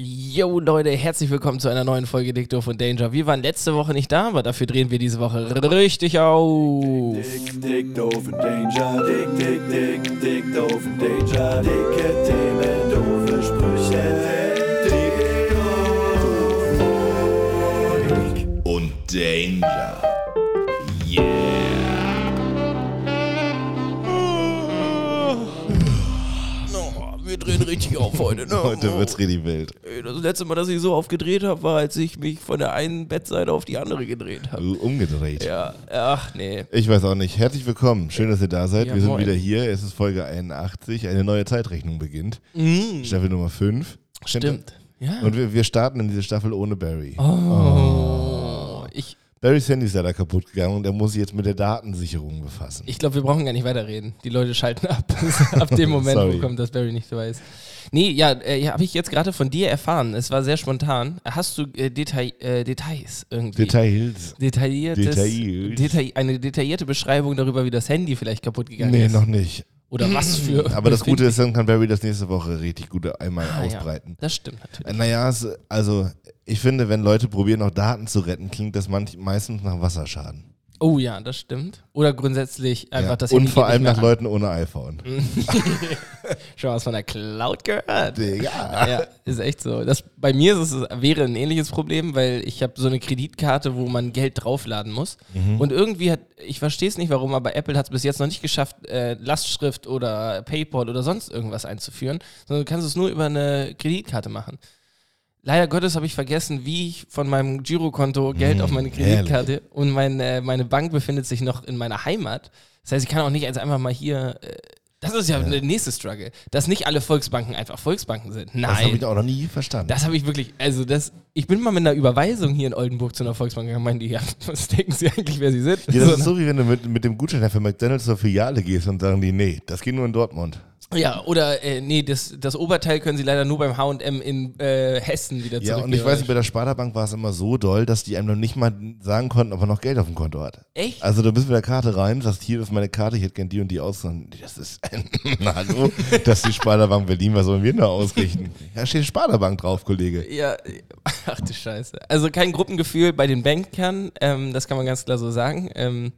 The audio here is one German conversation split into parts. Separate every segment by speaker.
Speaker 1: Yo Leute, herzlich willkommen zu einer neuen Folge Dick Doof und Danger. Wir waren letzte Woche nicht da, aber dafür drehen wir diese Woche richtig auf.
Speaker 2: Dick, dick, doof und Danger, dick, dick, dick, dick, doof und Danger, dicke Themen, doofe Sprüche, dick doof
Speaker 3: und Danger.
Speaker 1: Drehen richtig auf heute, ne?
Speaker 4: Heute wird's richtig wild.
Speaker 1: Das letzte Mal, dass ich so aufgedreht habe, war, als ich mich von der einen Bettseite auf die andere gedreht habe.
Speaker 4: Du, Umgedreht.
Speaker 1: Ja, ach nee.
Speaker 4: Ich weiß auch nicht. Herzlich willkommen. Schön, dass ihr da seid.
Speaker 1: Ja,
Speaker 4: wir sind
Speaker 1: moin.
Speaker 4: wieder hier. Es ist Folge 81. Eine neue Zeitrechnung beginnt. Staffel Nummer 5.
Speaker 1: Stimmt. Ja.
Speaker 4: Und wir, wir starten in diese Staffel ohne Barry.
Speaker 1: oh. Ich,
Speaker 4: Barrys Handy ist leider kaputt gegangen und er muss sich jetzt mit der Datensicherung befassen.
Speaker 1: ich glaube, wir brauchen gar nicht weiterreden. Die Leute schalten ab. ab dem Moment, wo kommt, dass Barry nicht dabei ist. Nee, ja, äh, habe ich jetzt gerade von dir erfahren. Es war sehr spontan. Hast du äh, Detail, äh, Details irgendwie?
Speaker 4: Details.
Speaker 1: Detailliertes,
Speaker 4: Details.
Speaker 1: Detail, eine detaillierte Beschreibung darüber, wie das Handy vielleicht kaputt gegangen
Speaker 4: Nee,
Speaker 1: ist.
Speaker 4: noch nicht.
Speaker 1: Oder was für.
Speaker 4: Aber das Gute ist, dann kann Barry das nächste Woche richtig gut einmal
Speaker 1: Ah, ja.
Speaker 4: ausbreiten.
Speaker 1: Das stimmt natürlich.
Speaker 4: Naja, also ich finde, wenn Leute probieren, auch Daten zu retten, klingt das manch, meistens nach Wasserschaden.
Speaker 1: Oh ja, das stimmt. Oder grundsätzlich einfach
Speaker 4: Ja.
Speaker 1: das
Speaker 4: Und vor allem nach
Speaker 1: an.
Speaker 4: Leuten ohne iPhone.
Speaker 1: Schon was von der Cloud gehört.
Speaker 4: Digga.
Speaker 1: Ja, ist echt so. Das, bei mir ist es, wäre ein ähnliches Problem, weil ich habe so eine Kreditkarte, wo man Geld draufladen muss.
Speaker 4: Mhm.
Speaker 1: Und irgendwie hat, ich verstehe es nicht warum, aber Apple hat es bis jetzt noch nicht geschafft, äh, Lastschrift oder PayPal oder sonst irgendwas einzuführen, sondern du kannst es nur über eine Kreditkarte machen. Leider Gottes habe ich vergessen, wie ich von meinem Girokonto Geld auf meine Kreditkarte und mein, äh, meine Bank befindet sich noch in meiner Heimat. Das heißt, ich kann auch nicht jetzt einfach mal hier. Äh, das ist ja, der nächste Struggle, dass nicht alle Volksbanken einfach Volksbanken sind. Nein.
Speaker 4: Das habe ich auch noch nie verstanden.
Speaker 1: Das habe ich wirklich, also das, ich bin mal mit einer Überweisung hier in Oldenburg zu einer Volksbank gegangen, meinen die, ja, was denken sie eigentlich, wer sie sind?
Speaker 4: ja, das
Speaker 1: So,
Speaker 4: ist so, wie wenn du mit, mit dem Gutschein für McDonalds zur Filiale gehst und sagen die, nee, das geht nur in Dortmund.
Speaker 1: Ja, oder, äh, nee, das, das Oberteil können sie leider nur beim H&M in äh, Hessen wieder
Speaker 4: Ja,
Speaker 1: zurück.
Speaker 4: und ich weiß nicht, bei der Sparda-Bank war es immer so doll, dass die einem noch nicht mal sagen konnten, ob er noch Geld auf dem Konto hat.
Speaker 1: Echt?
Speaker 4: Also du bist mit der Karte rein, sagst, hier ist meine Karte, ich hätte gern die und die aus. Und das ist, na, hallo, das ist die Sparda-Bank Berlin, was sollen wir da ausrichten? Da steht Sparda-Bank drauf, Kollege.
Speaker 1: Ja, ach du Scheiße. Also kein Gruppengefühl bei den Bankern, ähm, das kann man ganz klar so sagen. Ähm,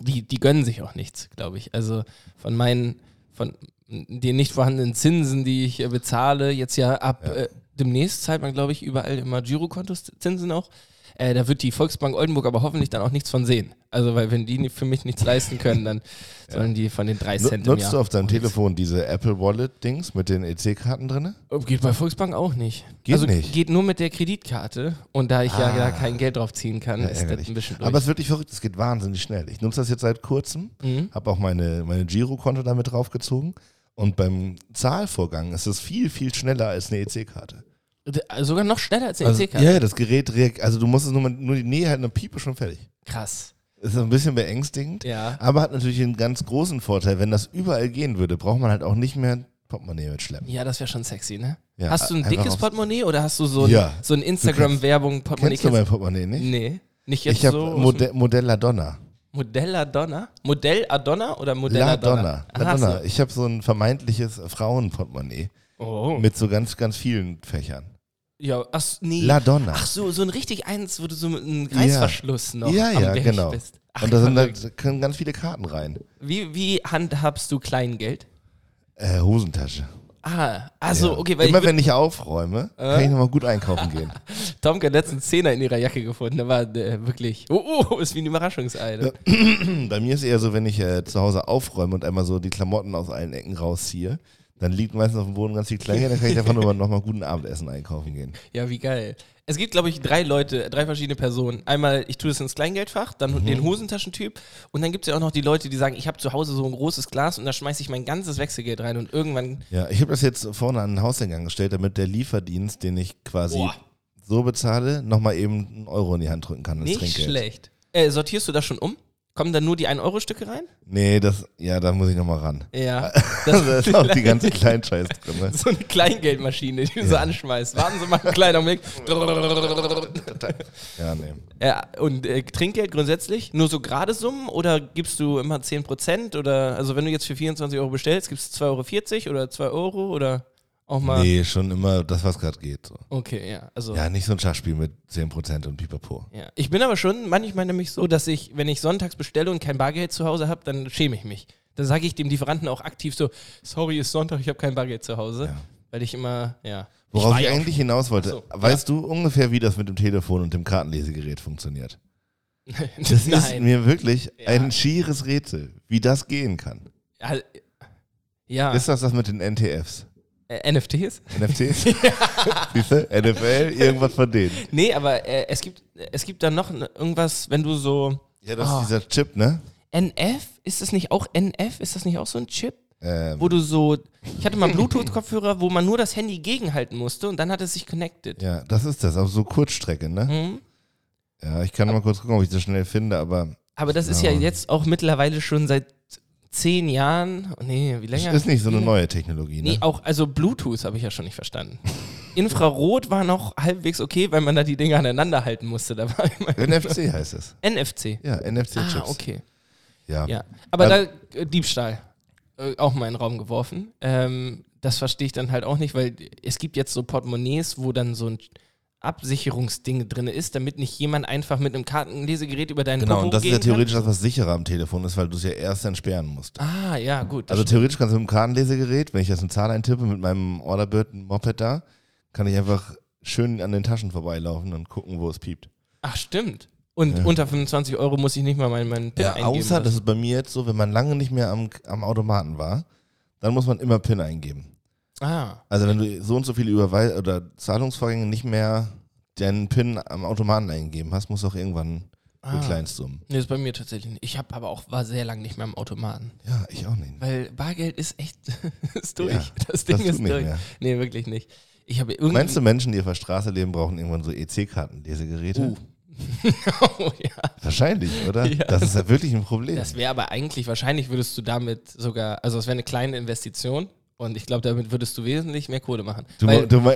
Speaker 1: die, die gönnen sich auch nichts, glaube ich. Also von meinen, von den nicht vorhandenen Zinsen, die ich äh, bezahle, jetzt ja ab Äh, demnächst zahlt man, glaube ich, überall immer Girokontozinsen auch. Äh, da wird die Volksbank Oldenburg aber hoffentlich dann auch nichts von sehen. Also, weil wenn die für mich nichts leisten können, dann sollen die von den drei Cent im
Speaker 4: Nutzt du auf deinem Telefon diese Apple Wallet-Dings mit den EC-Karten drin?
Speaker 1: Oh, Geht bei Volksbank auch nicht.
Speaker 4: Geht
Speaker 1: also
Speaker 4: nicht?
Speaker 1: geht nur mit der Kreditkarte und da ich ja
Speaker 4: Ah.
Speaker 1: da kein Geld drauf ziehen kann,
Speaker 4: Ja,
Speaker 1: ist das ein bisschen durch.
Speaker 4: Aber es ist wirklich verrückt, es geht wahnsinnig schnell. Ich nutze das jetzt seit kurzem,
Speaker 1: Mhm.
Speaker 4: habe auch meine, meine Girokonto damit draufgezogen und beim Zahlvorgang ist es viel, viel schneller als eine EC-Karte.
Speaker 1: D- Sogar noch schneller als eine
Speaker 4: Also,
Speaker 1: EC-Karte.
Speaker 4: ja, das Gerät reagiert, also du musst es nur, mit, nur die Nähe halten, eine Piepe schon fertig.
Speaker 1: Krass.
Speaker 4: Ist ein bisschen beängstigend,
Speaker 1: Ja.
Speaker 4: aber hat natürlich einen ganz großen Vorteil. Wenn das überall gehen würde, braucht man halt auch nicht mehr Portemonnaie mitschleppen.
Speaker 1: Ja, das wäre schon sexy, ne?
Speaker 4: Ja,
Speaker 1: hast du ein dickes Portemonnaie oder hast du so ein,
Speaker 4: Ja.
Speaker 1: so ein Instagram-Werbung-Portemonnaie?
Speaker 4: Kennst du mein Portemonnaie nicht?
Speaker 1: Nee, nicht jetzt
Speaker 4: Ich habe
Speaker 1: so.
Speaker 4: Modell, Modell Adonna.
Speaker 1: Modell Adonna? Modell Adonna oder Modell
Speaker 4: La
Speaker 1: Adonna?
Speaker 4: Donna. Donna. Ich habe so ein vermeintliches Frauenportemonnaie
Speaker 1: Oh.
Speaker 4: mit so ganz, ganz vielen Fächern.
Speaker 1: Ja, ach, nee.
Speaker 4: La Donna.
Speaker 1: Ach so, so ein richtig eins, wo du so mit einem Reißverschluss noch
Speaker 4: ja,
Speaker 1: am
Speaker 4: ja,
Speaker 1: Berg
Speaker 4: genau.
Speaker 1: bist. Ach,
Speaker 4: Und da sind da können ganz viele Karten rein.
Speaker 1: wie, wie handhabst du Kleingeld?
Speaker 4: Äh, Hosentasche.
Speaker 1: Ah, also,
Speaker 4: Ja.
Speaker 1: okay, weil
Speaker 4: Immer
Speaker 1: ich,
Speaker 4: wenn ich aufräume, kann ich nochmal gut einkaufen gehen.
Speaker 1: Tomke hat letztens Zehner in ihrer Jacke gefunden. Der war äh, wirklich, oh, oh, ist wie ein Überraschungsei. Ne?
Speaker 4: Bei mir ist eher so, wenn ich äh, zu Hause aufräume und einmal so die Klamotten aus allen Ecken rausziehe, dann liegt meistens auf dem Boden ganz viel Kleingeld, dann kann ich einfach nur nochmal guten Abendessen einkaufen gehen.
Speaker 1: Ja, wie geil. Es gibt, glaube ich, drei Leute, drei verschiedene Personen. Einmal, ich tue das ins Kleingeldfach, dann
Speaker 4: Mhm.
Speaker 1: den Hosentaschentyp und dann gibt es ja auch noch die Leute, die sagen, ich habe zu Hause so ein großes Glas und da schmeiße ich mein ganzes Wechselgeld rein und irgendwann,
Speaker 4: Ja, ich habe das jetzt vorne an den Hauseingang gestellt, damit der Lieferdienst, den ich quasi
Speaker 1: Boah.
Speaker 4: so bezahle, nochmal eben einen Euro in die Hand drücken kann
Speaker 1: nicht
Speaker 4: Trinkgeld.
Speaker 1: schlecht. Äh, sortierst du das schon um? Kommen dann nur die 1-Euro-Stücke rein?
Speaker 4: Nee, das, ja, da muss ich nochmal ran.
Speaker 1: Ja.
Speaker 4: da ist auch die ganze Kleinscheiß drin. ne?
Speaker 1: so eine Kleingeldmaschine, die du so anschmeißt. Warten Sie mal einen kleinen Augenblick.
Speaker 4: Ja, nee.
Speaker 1: Ja, und äh, Trinkgeld grundsätzlich? Nur so gerade Summen oder gibst du immer 10%? Oder also wenn du jetzt für 24 Euro bestellst, gibst du 2,40 Euro oder 2 Euro oder Auch mal.
Speaker 4: Nee, schon immer das, was gerade geht. So.
Speaker 1: Okay, ja. Also
Speaker 4: Ja, nicht so ein Schachspiel mit 10% und Pipapo.
Speaker 1: Ja. Ich bin aber schon manchmal nämlich so, dass ich, wenn ich sonntags bestelle und kein Bargeld zu Hause habe, dann schäme ich mich. Dann sage ich dem Lieferanten auch aktiv so, sorry, ist Sonntag, ich habe kein Bargeld zu Hause.
Speaker 4: Ja.
Speaker 1: Weil ich immer, ja.
Speaker 4: Worauf ich,
Speaker 1: ja auch
Speaker 4: eigentlich hinaus wollte,
Speaker 1: so,
Speaker 4: weißt du ungefähr, wie das mit dem Telefon und dem Kartenlesegerät funktioniert? Das ist
Speaker 1: Nein.
Speaker 4: mir wirklich
Speaker 1: Ja.
Speaker 4: ein schieres Rätsel, wie das gehen kann.
Speaker 1: Ja, ja.
Speaker 4: Ist das das mit den NTFs?
Speaker 1: Äh, NFTs?
Speaker 4: NFTs? Siehst du? NFL, irgendwas von denen.
Speaker 1: Nee, aber äh, es gibt es gibt dann noch irgendwas, wenn du so
Speaker 4: Ja, das
Speaker 1: Oh.
Speaker 4: ist dieser Chip, ne?
Speaker 1: NF, ist das nicht auch NF? Ist das nicht auch so ein Chip?
Speaker 4: Ähm,
Speaker 1: Wo du so, ich hatte mal Bluetooth-Kopfhörer, wo man nur das Handy gegenhalten musste und dann hat es sich connected.
Speaker 4: ja, das ist das, aber so Kurzstrecke, ne?
Speaker 1: Mhm.
Speaker 4: Ja, ich kann mal kurz gucken, ob ich das schnell finde, aber
Speaker 1: Aber das ist Ja. jetzt auch mittlerweile schon seit zehn Jahren. Nee, wie
Speaker 4: das
Speaker 1: länger?
Speaker 4: ist nicht so eine neue Technologie, ne?
Speaker 1: Nee, auch, also Bluetooth habe ich ja schon nicht verstanden. Infrarot war noch halbwegs okay, weil man da die Dinge aneinander halten musste. Da war immer
Speaker 4: NFC heißt es.
Speaker 1: NFC.
Speaker 4: Ja, NFC-Chips.
Speaker 1: Ah, okay.
Speaker 4: Ja.
Speaker 1: Ja. Aber
Speaker 4: Also-
Speaker 1: da, äh, Diebstahl. Äh, auch mal in den Raum geworfen. Ähm, das verstehe ich dann halt auch nicht, weil es gibt jetzt so Portemonnaies, wo dann so ein Absicherungsding drin ist, damit nicht jemand einfach mit einem Kartenlesegerät über deinen
Speaker 4: Genau,
Speaker 1: Popo
Speaker 4: und das ist ja theoretisch
Speaker 1: kann.
Speaker 4: das, was sicherer am Telefon ist, weil du es ja erst entsperren musst.
Speaker 1: Ah, ja, gut.
Speaker 4: Also
Speaker 1: stimmt.
Speaker 4: theoretisch kannst du mit dem Kartenlesegerät, wenn ich jetzt eine Zahl eintippe mit meinem Orderbird Moped da, kann ich einfach schön an den Taschen vorbeilaufen und gucken, wo es piept.
Speaker 1: Ach, stimmt. Und
Speaker 4: Ja.
Speaker 1: unter 25 Euro muss ich nicht mal meinen, meinen PIN
Speaker 4: Ja,
Speaker 1: eingeben.
Speaker 4: außer, das ist bei mir jetzt so, wenn man lange nicht mehr am, am Automaten war, dann muss man immer PIN eingeben.
Speaker 1: Ah,
Speaker 4: Also wenn du so und so viele Überweis oder Zahlungsvorgänge nicht mehr deinen PIN am Automaten eingegeben hast, musst du auch irgendwann
Speaker 1: ah.
Speaker 4: mit Kleinstsummen.
Speaker 1: Nee, ist bei mir tatsächlich nicht. Ich habe aber auch, war sehr lange nicht mehr am Automaten.
Speaker 4: Ja, ich auch nicht.
Speaker 1: Weil Bargeld ist echt, ist durch.
Speaker 4: Ja,
Speaker 1: das Ding
Speaker 4: das
Speaker 1: ist durch.
Speaker 4: mehr.
Speaker 1: Nee, wirklich nicht. Ich habe irgendwie.
Speaker 4: Meinst du, Menschen, die auf der Straße leben, brauchen irgendwann so EC-Kartenlesegeräte?
Speaker 1: Uh. oh, ja.
Speaker 4: Wahrscheinlich, oder?
Speaker 1: Ja.
Speaker 4: Das ist ja wirklich ein Problem.
Speaker 1: Das wäre aber eigentlich, wahrscheinlich würdest du damit sogar, also es wäre eine kleine Investition und ich glaube, damit würdest du wesentlich mehr Kohle machen.
Speaker 4: Du,
Speaker 1: Weil,
Speaker 4: du, du,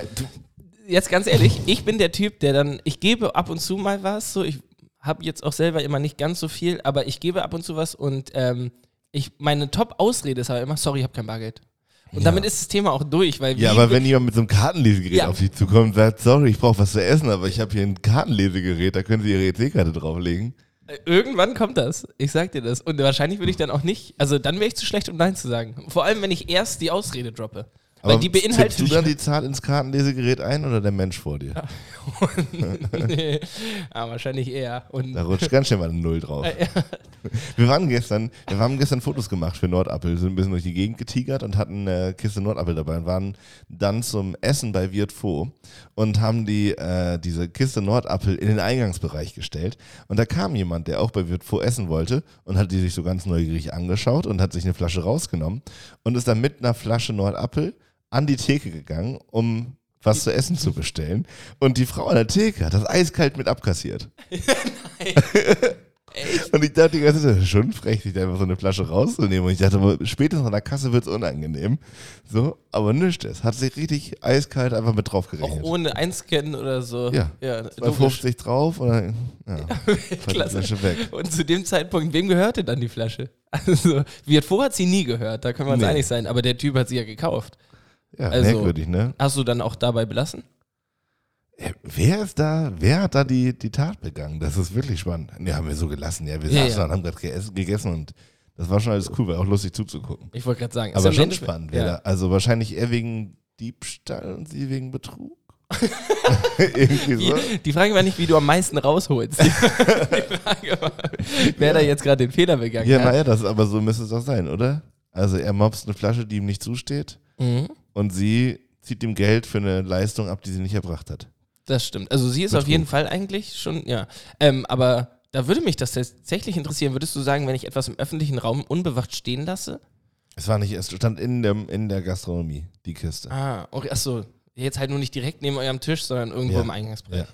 Speaker 1: jetzt ganz ehrlich, ich bin der Typ, der dann, ich gebe ab und zu mal was, so ich habe jetzt auch selber immer nicht ganz so viel, aber ich gebe ab und zu was und ähm, ich, meine Top-Ausrede ist aber immer, sorry, ich habe kein Bargeld. Und
Speaker 4: Ja.
Speaker 1: damit ist das Thema auch durch, weil
Speaker 4: ja, aber wenn jemand mit so einem Kartenlesegerät
Speaker 1: Ja.
Speaker 4: auf dich zukommt und sagt, sorry, ich brauche was zu essen, aber ich habe hier ein Kartenlesegerät, da können Sie Ihre EC-Karte drauflegen.
Speaker 1: Irgendwann kommt das. Ich sag dir das. Und wahrscheinlich würde ich dann auch nicht, also dann wäre ich zu schlecht, um Nein zu sagen. Vor allem, wenn ich erst die Ausrede droppe. Weil
Speaker 4: Aber
Speaker 1: die beinhaltet.
Speaker 4: tippst du dann die Zahl ins Kartenlesegerät ein oder der Mensch vor dir?
Speaker 1: nee. ah, wahrscheinlich eher. Und
Speaker 4: Da rutscht ganz schnell mal eine Null drauf.
Speaker 1: Ja.
Speaker 4: Wir waren gestern, wir haben gestern Fotos gemacht für Nordappel, sind ein bisschen durch die Gegend getigert und hatten eine Kiste Nordappel dabei und waren dann zum Essen bei Wirt Fo und haben die, äh, diese Kiste Nordappel in den Eingangsbereich gestellt. Und da kam jemand, der auch bei Wirt Fo essen wollte und hat die sich so ganz neugierig angeschaut und hat sich eine Flasche rausgenommen und ist dann mit einer Flasche Nordappel an die Theke gegangen, um was zu essen zu bestellen. Und die Frau an der Theke hat das eiskalt mit abkassiert. Und ich dachte die ganze Zeit, das ist schon frech, sich da einfach so eine Flasche rauszunehmen. Und ich dachte, spätestens an der Kasse wird es unangenehm. So, aber nichts ist. Hat sich richtig eiskalt einfach mit drauf
Speaker 1: Auch
Speaker 4: gerechnet.
Speaker 1: ohne Einscannen oder so.
Speaker 4: Ja.
Speaker 1: ja
Speaker 4: Bei
Speaker 1: logisch.
Speaker 4: 50 drauf und dann ja, die
Speaker 1: Klasse.
Speaker 4: Flasche weg.
Speaker 1: Und zu dem Zeitpunkt, wem gehörte dann die Flasche? Also, Wirt vor hat sie nie gehört, da können wir uns
Speaker 4: Nee.
Speaker 1: einig sein, aber der Typ hat sie ja gekauft.
Speaker 4: Ja,
Speaker 1: Also-
Speaker 4: merkwürdig, ne?
Speaker 1: Hast du dann auch dabei belassen?
Speaker 4: Ja, wer ist da, wer hat da die, die Tat begangen? Das ist wirklich spannend. Ne, haben wir so gelassen. Ja, wir
Speaker 1: Ja,
Speaker 4: saßen
Speaker 1: ja.
Speaker 4: und haben gerade gegessen, und das war schon alles cool, war auch lustig zuzugucken.
Speaker 1: Ich wollte gerade sagen. ist
Speaker 4: Aber schon
Speaker 1: Ende-
Speaker 4: spannend, wer
Speaker 1: ja.
Speaker 4: da, also wahrscheinlich eher wegen Diebstahl und sie wegen Betrug. Irgendwie so.
Speaker 1: Die, Frage war nicht, wie du am meisten rausholst. Die, Frage war, wer da jetzt gerade den Fehler begangen
Speaker 4: Ja,
Speaker 1: hat.
Speaker 4: naja, das, aber so müsste es auch sein, oder? Also er mobst eine Flasche, die ihm nicht zusteht
Speaker 1: Mhm.
Speaker 4: Und sie zieht ihm Geld für eine Leistung ab, die sie nicht erbracht hat.
Speaker 1: Das stimmt. Also sie ist
Speaker 4: Betrug.
Speaker 1: auf jeden Fall eigentlich schon, ja. Ähm, aber da würde mich das tatsächlich interessieren. Würdest du sagen, wenn ich etwas im öffentlichen Raum unbewacht stehen lasse?
Speaker 4: Es war nicht, es stand in der, in der Gastronomie, die Kiste.
Speaker 1: Ah, okay, achso. Jetzt halt nur nicht direkt neben eurem Tisch, sondern irgendwo
Speaker 4: Ja.
Speaker 1: im Eingangsbereich.
Speaker 4: Ja.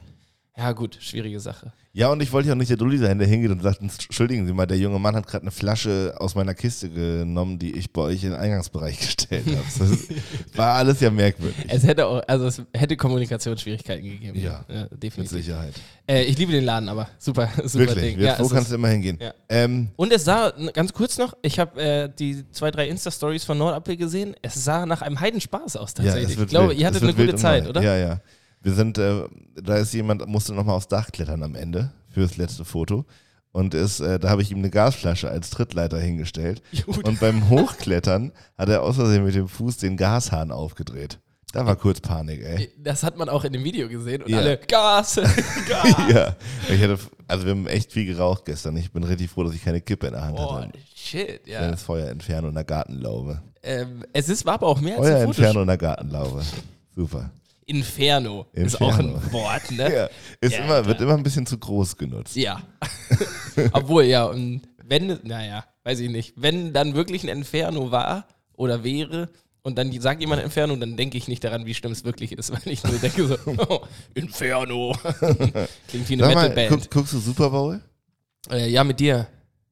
Speaker 1: Ja, gut, schwierige Sache.
Speaker 4: Ja, und ich wollte ja auch nicht der Dulli sein, der hingeht und sagt, entschuldigen Sie mal, der junge Mann hat gerade eine Flasche aus meiner Kiste genommen, die ich bei euch in den Eingangsbereich gestellt habe. Das war alles ja merkwürdig.
Speaker 1: Es hätte auch, also es hätte Kommunikationsschwierigkeiten gegeben.
Speaker 4: Ja, Mit
Speaker 1: definitiv.
Speaker 4: Sicherheit.
Speaker 1: Äh, ich liebe den Laden, aber super, super
Speaker 4: Wirklich,
Speaker 1: Ding.
Speaker 4: ja, wo kannst du immer hingehen?
Speaker 1: Ja.
Speaker 4: Ähm,
Speaker 1: und es sah, ganz kurz noch, ich habe äh, die zwei, drei Insta-Stories von Nordapfel gesehen. Es sah nach einem Heidenspaß aus
Speaker 4: ja,
Speaker 1: tatsächlich.
Speaker 4: wird
Speaker 1: ich glaube, ihr hattet eine gute Zeit, oder?
Speaker 4: Ja, ja. Wir sind, äh, da ist jemand, musste nochmal aufs Dach klettern am Ende fürs letzte Foto. Und ist, äh, da habe ich ihm eine Gasflasche als Trittleiter hingestellt.
Speaker 1: Gut.
Speaker 4: Und beim Hochklettern hat er Versehen mit dem Fuß den Gashahn aufgedreht. Da war kurz Panik, ey.
Speaker 1: Das hat man auch in dem Video gesehen und
Speaker 4: Ja.
Speaker 1: alle Gas, Gas.
Speaker 4: ja. Ich hatte, also wir haben echt viel geraucht gestern. Ich bin richtig froh, dass ich keine Kippe in der Hand
Speaker 1: Boah,
Speaker 4: hatte.
Speaker 1: shit, ja.
Speaker 4: Kleines Feuer entfernen und eine Gartenlaube.
Speaker 1: Ähm, es ist, war aber auch mehr als
Speaker 4: Feuer
Speaker 1: ein Foto.
Speaker 4: entfernen und eine Gartenlaube. Super.
Speaker 1: Inferno, ist auch
Speaker 4: Inferno.
Speaker 1: ein Wort, ne?
Speaker 4: Ja. Ist
Speaker 1: Ja,
Speaker 4: immer, wird immer ein bisschen zu groß genutzt.
Speaker 1: Ja. Obwohl, ja, und wenn, naja, weiß ich nicht, wenn dann wirklich ein Inferno war oder wäre und dann sagt jemand Inferno, dann denke ich nicht daran, wie schlimm es wirklich ist, weil ich nur denke so, oh, Inferno. Klingt wie eine Metalband.
Speaker 4: guck, guckst du Super Bowl?
Speaker 1: Äh, ja, mit dir.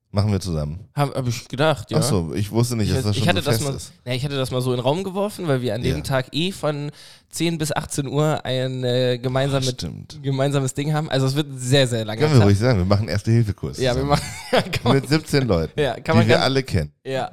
Speaker 4: Machen wir zusammen.
Speaker 1: Habe hab ich gedacht, ja.
Speaker 4: Ach so, ich wusste nicht,
Speaker 1: Ich,
Speaker 4: dass das
Speaker 1: ich,
Speaker 4: schon
Speaker 1: hatte
Speaker 4: so
Speaker 1: das mal,
Speaker 4: ist.
Speaker 1: ja, ich hatte das mal so in den Raum geworfen, weil wir an dem
Speaker 4: Ja.
Speaker 1: Tag eh von 10 bis 18 Uhr ein äh, gemeinsames,
Speaker 4: Stimmt.
Speaker 1: gemeinsames Ding haben. Also es wird sehr, sehr lange
Speaker 4: Können wir ruhig sagen, wir machen Erste-Hilfe-Kurs.
Speaker 1: Ja, wir machen. Ja,
Speaker 4: Mit 17 Leuten,
Speaker 1: Ja, kann
Speaker 4: die
Speaker 1: man
Speaker 4: wir
Speaker 1: ganz-
Speaker 4: alle kennen.
Speaker 1: ja.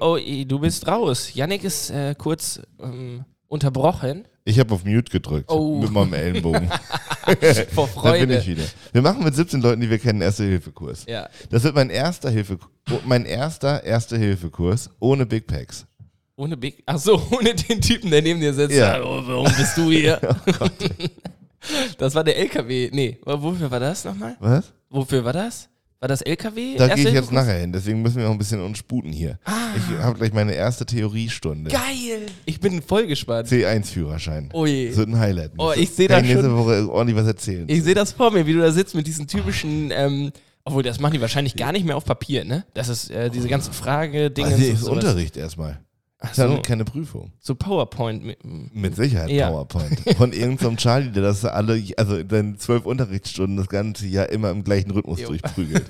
Speaker 1: Oh, du bist raus. Yannick ist äh, kurz ähm, unterbrochen.
Speaker 4: Ich habe auf Mute gedrückt
Speaker 1: Oh.
Speaker 4: mit meinem Ellenbogen.
Speaker 1: Vor
Speaker 4: da bin
Speaker 1: Freude.
Speaker 4: ich wieder. Wir machen mit 17 Leuten, die wir kennen, Erste-Hilfe-Kurs.
Speaker 1: Ja.
Speaker 4: Das wird mein erster Hilfe, mein erster Erste-Hilfe-Kurs ohne Big Packs.
Speaker 1: Ohne Big. Ach so, ohne den Typen, der neben dir sitzt.
Speaker 4: Ja.
Speaker 1: Hallo, warum bist du hier? das war der LKW. Nee, wofür war das nochmal?
Speaker 4: Was?
Speaker 1: Wofür war das? War das LKW?
Speaker 4: Da gehe ich jetzt nachher hin, deswegen müssen wir noch ein bisschen uns sputen hier. Ich habe gleich meine erste Theoriestunde.
Speaker 1: Geil! Ich bin voll gespannt.
Speaker 4: C1-Führerschein.
Speaker 1: Oh je.
Speaker 4: Das wird ein Highlight.
Speaker 1: Oh, ich seh
Speaker 4: Kann
Speaker 1: da
Speaker 4: ich nächste
Speaker 1: schon-
Speaker 4: Woche ordentlich was erzählen.
Speaker 1: Ich sehe das vor mir, wie du da sitzt mit diesen typischen, ähm, obwohl das machen die wahrscheinlich gar nicht mehr auf Papier, ne? Das ist äh, diese ganzen Frage-Dinge.
Speaker 4: also, ist. Unterricht erstmal.
Speaker 1: Ach
Speaker 4: Das ist
Speaker 1: so,
Speaker 4: ja keine Prüfung.
Speaker 1: so PowerPoint. mit-.
Speaker 4: Mit Sicherheit
Speaker 1: Ja.
Speaker 4: PowerPoint. Von irgendeinem Charlie, der das alle, also in seinen zwölf Unterrichtsstunden das ganze Jahr immer im gleichen Rhythmus
Speaker 1: Jo.
Speaker 4: durchprügelt.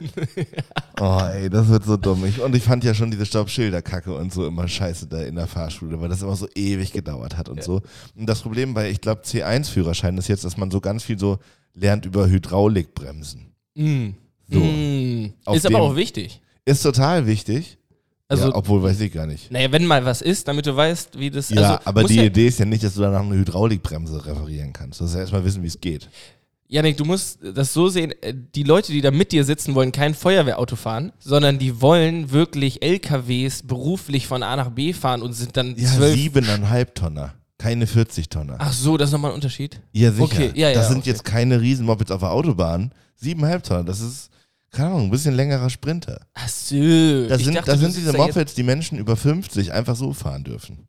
Speaker 4: oh ey, das wird so dumm. Ich, und ich fand ja schon diese Staubschilderkacke und so immer scheiße da in der Fahrschule, weil das immer so ewig gedauert hat und so. Und das Problem bei, ich glaube, C1-Führerschein ist jetzt, dass man so ganz viel so lernt über Hydraulikbremsen.
Speaker 1: Mm.
Speaker 4: So.
Speaker 1: Mm. Ist aber auch wichtig.
Speaker 4: Ist total wichtig.
Speaker 1: Also,
Speaker 4: ja, obwohl weiß ich gar nicht.
Speaker 1: naja, wenn mal was ist, damit du weißt, wie das.
Speaker 4: Ja,
Speaker 1: also,
Speaker 4: aber die
Speaker 1: ja,
Speaker 4: Idee ist ja nicht, dass du danach eine Hydraulikbremse referieren kannst. Du musst ja erstmal wissen, wie es geht.
Speaker 1: Janik, du musst das so sehen, äh, die Leute, die da mit dir sitzen, wollen kein Feuerwehrauto fahren, sondern die wollen wirklich LKWs beruflich von A nach B fahren und sind dann
Speaker 4: Ja, siebeneinhalb Tonner. Keine 40 Tonner.
Speaker 1: Ach so, das ist nochmal ein Unterschied.
Speaker 4: ja, sicher.
Speaker 1: okay, ja, ja,
Speaker 4: das sind
Speaker 1: okay.
Speaker 4: jetzt keine Riesenmopeds auf der Autobahn. Siebeneinhalb Tonner, das ist, keine Ahnung, ein bisschen längerer Sprinter.
Speaker 1: Ach so.
Speaker 4: Das sind,
Speaker 1: dachte,
Speaker 4: das
Speaker 1: du
Speaker 4: sind diese Mopeds, die Menschen über 50 einfach so fahren dürfen.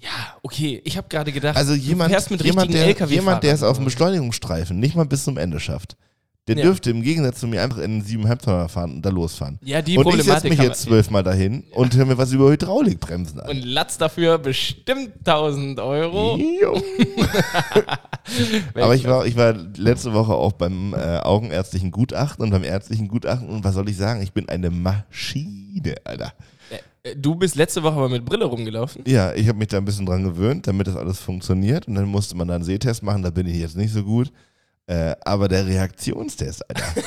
Speaker 1: Ja, okay. Ich habe gerade gedacht,
Speaker 4: Also
Speaker 1: du
Speaker 4: jemand,
Speaker 1: fährst mit
Speaker 4: jemand, der,
Speaker 1: LKW
Speaker 4: jemand, der es auf dem Beschleunigungsstreifen nicht mal bis zum Ende schafft, der
Speaker 1: Ja.
Speaker 4: dürfte im Gegensatz zu mir einfach in einen siebeneinhalb Tonner fahren und da losfahren.
Speaker 1: Ja, die
Speaker 4: und ich setze
Speaker 1: Problematik
Speaker 4: mich jetzt zwölfmal dahin und höre mir was über Hydraulikbremsen an.
Speaker 1: Und latz dafür bestimmt 1000 Euro.
Speaker 4: Aber ich war, ich war letzte Woche auch beim äh, augenärztlichen Gutachten und beim ärztlichen Gutachten und was soll ich sagen? Ich bin eine Maschine, Alter.
Speaker 1: Äh, Du bist letzte Woche aber mit Brille rumgelaufen.
Speaker 4: Ja, ich habe mich da ein bisschen dran gewöhnt, damit das alles funktioniert und dann musste man da einen Sehtest machen, da bin ich jetzt nicht so gut. Äh, aber der Reaktionstest, Alter.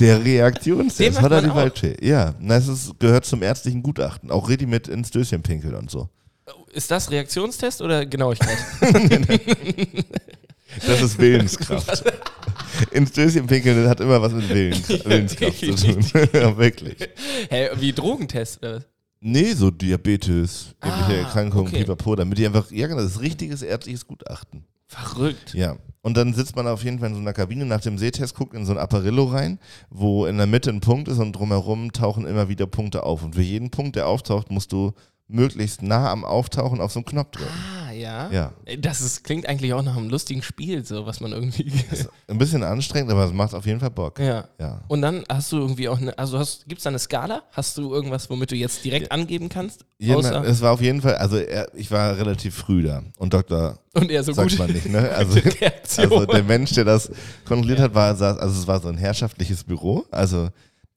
Speaker 4: Der Reaktionstest, hat er die? Waldfee. Ja, das ist, gehört zum ärztlichen Gutachten. Auch richtig mit ins Döschen pinkeln und so.
Speaker 1: Ist das Reaktionstest oder Genauigkeit?
Speaker 4: Das ist Willenskraft. Ins Döschen pinkeln das hat immer was mit Willen, Willenskraft zu tun. ja, wirklich.
Speaker 1: Hä, wie Drogentest? Oder? was?
Speaker 4: Nee, so Diabetes, irgendwelche
Speaker 1: Ah,
Speaker 4: Erkrankungen,
Speaker 1: okay.
Speaker 4: pipapo, damit die einfach, ja genau, das ist richtiges ärztliches Gutachten.
Speaker 1: Verrückt.
Speaker 4: Ja. Und dann sitzt man auf jeden Fall in so einer Kabine nach dem Sehtest, guckt in so ein Apparillo rein, wo in der Mitte ein Punkt ist und drumherum tauchen immer wieder Punkte auf. Und für jeden Punkt, der auftaucht, musst du möglichst nah am Auftauchen auf so einen Knopf drücken.
Speaker 1: Ah, ja.
Speaker 4: Ja.
Speaker 1: Das ist, klingt eigentlich auch nach einem lustigen Spiel, so was man irgendwie.
Speaker 4: Ein bisschen anstrengend, aber es macht auf jeden Fall Bock.
Speaker 1: ja.
Speaker 4: Ja.
Speaker 1: Und dann hast du irgendwie auch eine, also hast, gibt es da eine Skala? Hast du irgendwas, womit du jetzt direkt angeben kannst? Außer,
Speaker 4: es war auf jeden Fall, also er, ich war relativ früh da und Doktor
Speaker 1: und er so
Speaker 4: sagt
Speaker 1: gut.
Speaker 4: man nicht, ne? Also, also der Mensch, der das kontrolliert hat, war, saß- also es war so ein herrschaftliches Büro, also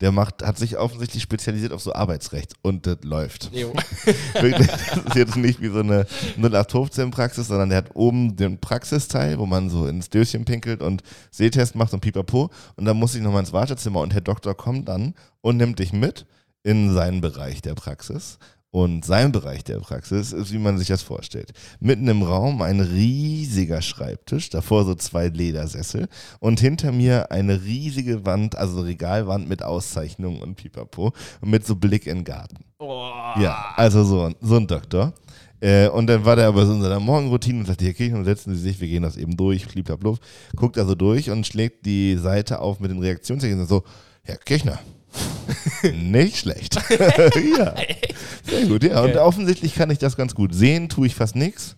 Speaker 4: der macht, hat sich offensichtlich spezialisiert auf so Arbeitsrecht und das läuft.
Speaker 1: Jo.
Speaker 4: Wirklich, das ist jetzt nicht wie so eine 0815-Praxis, sondern der hat oben den Praxisteil, wo man so ins Döschen pinkelt und Sehtest macht und pipapo. Und dann muss ich nochmal ins Wartezimmer und Herr Doktor kommt dann und nimmt dich mit in seinen Bereich der Praxis. Und sein Bereich der Praxis ist, wie man sich das vorstellt. Mitten im Raum ein riesiger Schreibtisch, davor so zwei Ledersessel und hinter mir eine riesige Wand, also Regalwand mit Auszeichnungen und Pipapo und mit so Blick in den Garten.
Speaker 1: Oh.
Speaker 4: Ja, also so, ein- so ein Doktor. Äh, und dann war der aber so in seiner Morgenroutine und sagte, hier Kirchen, setzen Sie sich, wir gehen das eben durch, bliblablub. Guckt also durch und schlägt die Seite auf mit den Reaktionszeichen und so, Herr Kirchner, nicht schlecht. ja, sehr gut, ja. Und
Speaker 1: Okay.
Speaker 4: offensichtlich kann ich das ganz gut. Sehen tue ich fast nichts.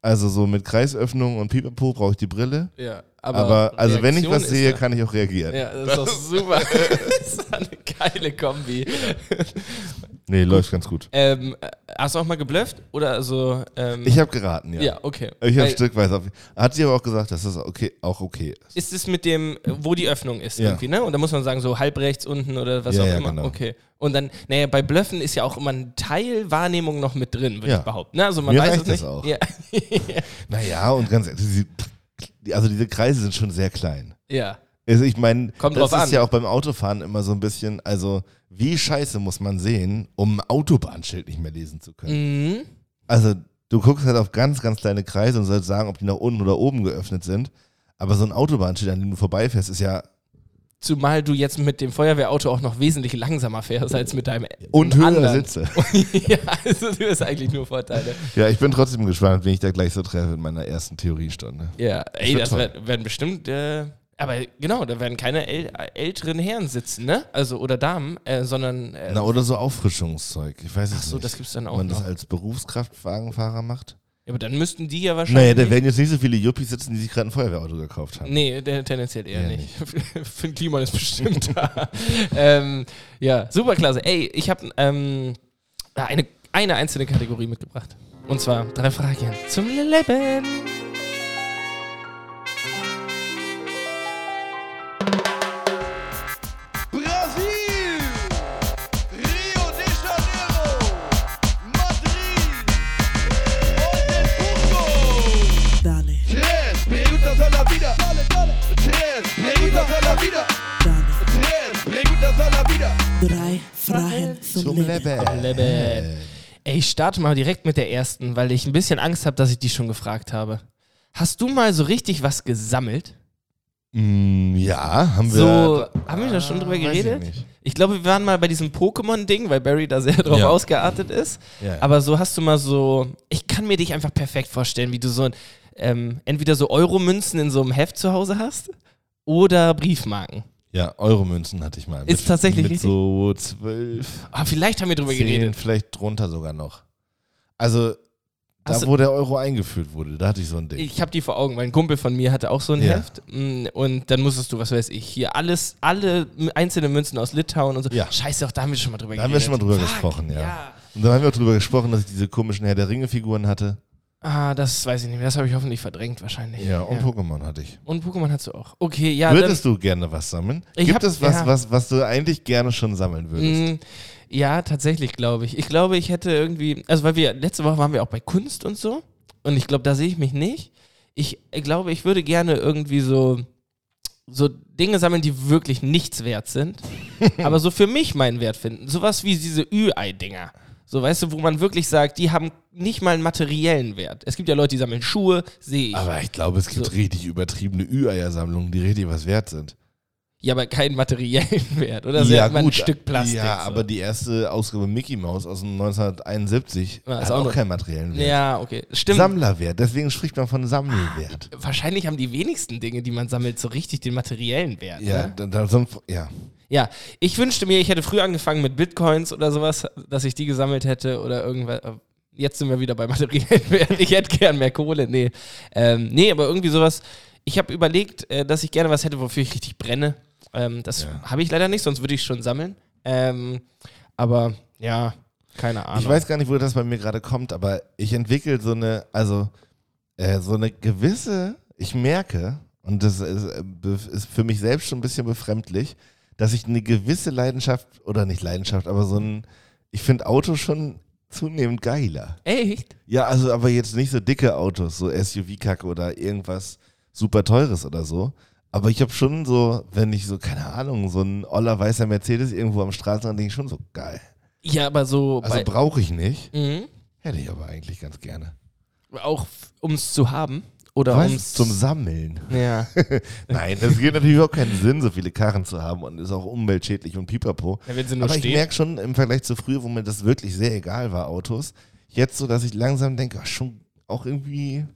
Speaker 4: Also so mit Kreisöffnung und Pipapo brauche ich die Brille.
Speaker 1: Ja, aber,
Speaker 4: Aber, also wenn ich was sehe,
Speaker 1: da-
Speaker 4: kann ich auch reagieren.
Speaker 1: Ja, das ist doch super. das ist eine geile Kombi.
Speaker 4: Nee, läuft ganz gut.
Speaker 1: Ähm, äh, hast du auch mal geblufft? Oder also. Ähm,
Speaker 4: Ich habe geraten, ja.
Speaker 1: ja. okay.
Speaker 4: Ich habe stückweise auf. Hat sie aber auch gesagt, dass das okay, auch okay ist.
Speaker 1: Ist es mit dem, wo die Öffnung ist
Speaker 4: Ja.
Speaker 1: irgendwie, ne? Und da muss man sagen, so halb rechts unten oder was
Speaker 4: Ja,
Speaker 1: auch
Speaker 4: ja,
Speaker 1: immer.
Speaker 4: genau.
Speaker 1: Okay. Und dann, naja, bei Blöffen ist ja auch immer ein Teil Wahrnehmung noch mit drin, würde ich behaupten. Ne? Also man
Speaker 4: Mir
Speaker 1: weiß es nicht.
Speaker 4: das auch.
Speaker 1: Ja.
Speaker 4: Naja, und ganz ehrlich, also diese Kreise sind schon sehr klein.
Speaker 1: ja.
Speaker 4: Also ich meine, das ist
Speaker 1: an.
Speaker 4: ja auch beim Autofahren immer so ein bisschen, also wie scheiße muss man sehen, um ein Autobahnschild nicht mehr lesen zu können.
Speaker 1: Mhm.
Speaker 4: Also du guckst halt auf ganz, ganz kleine Kreise und sollst sagen, ob die nach unten oder oben geöffnet sind. Aber so ein Autobahnschild, an dem du vorbeifährst, ist ja
Speaker 1: Zumal du jetzt mit dem Feuerwehrauto auch noch wesentlich langsamer fährst als mit deinem
Speaker 4: und höhere
Speaker 1: anderen.
Speaker 4: Sitze.
Speaker 1: ja, also du hast eigentlich nur Vorteile.
Speaker 4: Ja, ich bin trotzdem gespannt, wen ich da gleich so treffe in meiner ersten Theoriestunde.
Speaker 1: Ja, ey,
Speaker 4: wird
Speaker 1: das
Speaker 4: toll.
Speaker 1: werden, bestimmt, äh, aber genau, da werden keine äl älteren Herren sitzen, ne? Also, oder Damen, äh, sondern, äh,
Speaker 4: Na, oder so Auffrischungszeug. Ich weiß es
Speaker 1: ach so,
Speaker 4: nicht.
Speaker 1: das gibt's dann auch
Speaker 4: man das
Speaker 1: noch.
Speaker 4: als Berufskraftwagenfahrer macht?
Speaker 1: Ja, aber dann müssten die ja
Speaker 4: Naja,
Speaker 1: wahrscheinlich.
Speaker 4: da werden jetzt nicht so viele Yuppies sitzen, die sich gerade ein Feuerwehrauto gekauft haben.
Speaker 1: Nee, der, tendenziell eher
Speaker 4: Ja,
Speaker 1: nicht. Finn Kliman ist bestimmt da. ähm, ja, super klasse. Ey, ich habe ähm, eine, eine einzelne Kategorie mitgebracht. Und zwar drei Fragen zum Leben.
Speaker 5: Drei Fragen zum,
Speaker 4: Zum
Speaker 5: Leben.
Speaker 4: Leben.
Speaker 1: Leben. Ey, ich starte mal direkt mit der ersten, weil ich ein bisschen Angst habe, dass ich die schon gefragt habe. Hast du mal so richtig was gesammelt?
Speaker 4: Mm, ja, haben wir.
Speaker 1: So, haben wir da schon drüber
Speaker 4: Weiß ich
Speaker 1: geredet?
Speaker 4: nicht.
Speaker 1: Ich glaube, wir waren mal bei diesem Pokémon-Ding, weil Barry da sehr drauf
Speaker 4: Ja.
Speaker 1: ausgeartet ist.
Speaker 4: Ja, ja.
Speaker 1: Aber so hast du mal so, ich kann mir dich einfach perfekt vorstellen, wie du so ähm, entweder so Euromünzen in so einem Heft zu Hause hast oder Briefmarken.
Speaker 4: Ja, Euromünzen hatte ich mal.
Speaker 1: Ist tatsächlich
Speaker 4: mit
Speaker 1: richtig?
Speaker 4: so zwölf,
Speaker 1: Ah, vielleicht haben wir drüber
Speaker 4: zehn,
Speaker 1: geredet.
Speaker 4: vielleicht drunter sogar noch. Also, da
Speaker 1: Hast du-
Speaker 4: wo der Euro eingeführt wurde, da hatte ich so ein Ding.
Speaker 1: Ich habe die vor Augen, weil ein Kumpel von mir hatte auch so ein
Speaker 4: Ja.
Speaker 1: Heft. Mm, Und dann musstest du, was weiß ich, hier alles, alle m- einzelne Münzen aus Litauen und so.
Speaker 4: Ja.
Speaker 1: Scheiße, auch da haben wir schon mal drüber
Speaker 4: Da haben
Speaker 1: geredet.
Speaker 4: wir schon mal drüber
Speaker 1: Fuck,
Speaker 4: gesprochen, ja.
Speaker 1: ja.
Speaker 4: Und dann haben wir auch drüber gesprochen, dass ich diese komischen Herr der Ringe-Figuren hatte.
Speaker 1: Ah, das weiß ich nicht mehr. Das habe ich hoffentlich verdrängt wahrscheinlich.
Speaker 4: Ja, und Pokémon hatte ich.
Speaker 1: Und Pokémon hast du auch. Okay, ja.
Speaker 4: Würdest du gerne was sammeln?
Speaker 1: Ich
Speaker 4: Gibt
Speaker 1: hab-
Speaker 4: es was,
Speaker 1: ja.
Speaker 4: was, was du eigentlich gerne schon sammeln würdest?
Speaker 1: Mm, Ja, tatsächlich, glaube ich. Ich glaube, ich hätte irgendwie, also weil wir, letzte Woche waren wir auch bei Kunst und so. Und ich glaube, da sehe ich mich nicht. Ich, ich glaube, ich würde gerne irgendwie so, so Dinge sammeln, die wirklich nichts wert sind. aber so für mich meinen Wert finden. Sowas wie diese Ü-Ei-Dinger. So, weißt du, wo man wirklich sagt, die haben nicht mal einen materiellen Wert. Es gibt ja Leute, die sammeln Schuhe, sehe ich.
Speaker 4: Aber ich glaube, es gibt
Speaker 1: So.
Speaker 4: richtig übertriebene Ü-Eier-Sammlungen, die richtig was wert sind.
Speaker 1: ja, aber keinen materiellen Wert. Oder sehr mal ein Stück Plastik.
Speaker 4: Ja,
Speaker 1: so.
Speaker 4: aber die erste Ausgabe Mickey Mouse aus dem 1971
Speaker 1: Ja, ist
Speaker 4: hat
Speaker 1: auch
Speaker 4: auch, keinen materiellen Wert.
Speaker 1: Ja, okay. Stimmt.
Speaker 4: Sammlerwert, deswegen spricht man von Sammelwert.
Speaker 1: Wahrscheinlich haben die wenigsten Dinge, die man sammelt, so richtig den materiellen Wert.
Speaker 4: Ja,
Speaker 1: Ne?
Speaker 4: da, da, sonst, ja.
Speaker 1: Ja, ich wünschte mir, ich hätte früher angefangen mit Bitcoins oder sowas, dass ich die gesammelt hätte oder irgendwas. äh, jetzt sind wir wieder bei materiellen. Ich hätte gern mehr Kohle. Nee. Ähm, nee, aber irgendwie sowas. Ich habe überlegt, äh, dass ich gerne was hätte, wofür ich richtig brenne. Ähm, das
Speaker 4: Ja.
Speaker 1: habe ich leider nicht, sonst würde ich schon sammeln. Ähm, aber ja, keine Ahnung.
Speaker 4: Ich weiß gar nicht, wo das bei mir gerade kommt, aber ich entwickle so eine, also äh, so eine gewisse, ich merke, und das ist, äh, ist für mich selbst schon ein bisschen befremdlich, dass ich eine gewisse Leidenschaft, oder nicht Leidenschaft, aber so ein, ich finde Autos schon zunehmend geiler.
Speaker 1: Echt?
Speaker 4: Ja, also aber jetzt nicht so dicke Autos, so SUV-Kacke oder irgendwas super teures oder so. Aber ich habe schon so, wenn ich so, keine Ahnung, so ein oller weißer Mercedes irgendwo am Straßenrand, denke ich schon so geil.
Speaker 1: Ja, aber so
Speaker 4: Also brauche ich nicht.
Speaker 1: Mhm.
Speaker 4: Hätte ich aber eigentlich ganz gerne.
Speaker 1: auch um es zu haben oder
Speaker 4: Was?
Speaker 1: ums
Speaker 4: Zum Sammeln.
Speaker 1: ja.
Speaker 4: Nein, das gibt natürlich überhaupt keinen Sinn, so viele Karren zu haben und ist auch umweltschädlich und pipapo.
Speaker 1: Ja, wenn sie nur
Speaker 4: Aber ich merke schon im Vergleich zu früher, wo mir das wirklich sehr egal war, Autos, jetzt so, dass ich langsam denke, ach, schon auch irgendwie.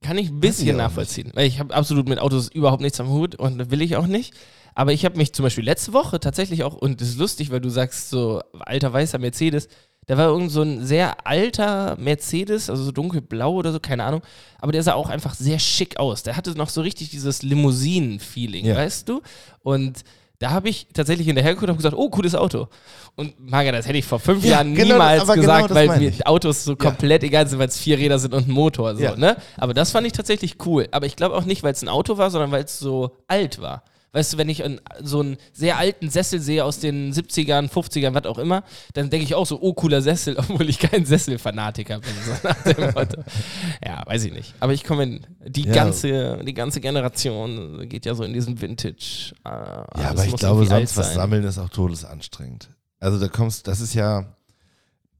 Speaker 1: Kann ich ein bisschen
Speaker 4: auch
Speaker 1: nachvollziehen. Weil ich habe absolut mit Autos überhaupt nichts am Hut und will ich auch nicht. Aber ich habe mich zum Beispiel letzte Woche tatsächlich auch, und das ist lustig, weil du sagst, so alter weißer Mercedes, da war irgend so ein sehr alter Mercedes, also so dunkelblau oder so, keine Ahnung. Aber der sah auch einfach sehr schick aus. Der hatte noch so richtig dieses Limousinen-Feeling,
Speaker 4: Ja.
Speaker 1: weißt du? Und da habe ich tatsächlich hinterhergeguckt und hab gesagt, oh, cooles Auto. Und Maga, das hätte ich vor fünf
Speaker 4: Ja,
Speaker 1: Jahren
Speaker 4: genau,
Speaker 1: niemals
Speaker 4: genau
Speaker 1: gesagt,
Speaker 4: das
Speaker 1: weil mir. Autos so komplett egal sind, weil es vier Räder sind und ein Motor. So,
Speaker 4: Ja.
Speaker 1: ne? Aber das fand ich tatsächlich cool. Aber ich glaube auch nicht, weil es ein Auto war, sondern weil es so alt war. Weißt du, wenn ich so einen sehr alten Sessel sehe aus den 70ern, 50ern, was auch immer, dann denke ich auch so, oh, cooler Sessel, obwohl ich kein Sesselfanatiker bin. So. Ja, weiß ich nicht. Aber ich komme in die,
Speaker 4: Ja.
Speaker 1: ganze, die ganze Generation geht ja so in diesem Vintage. Äh,
Speaker 4: Ja, aber ich glaube, sonst was sammeln ist auch todesanstrengend. Also da kommst, das ist ja,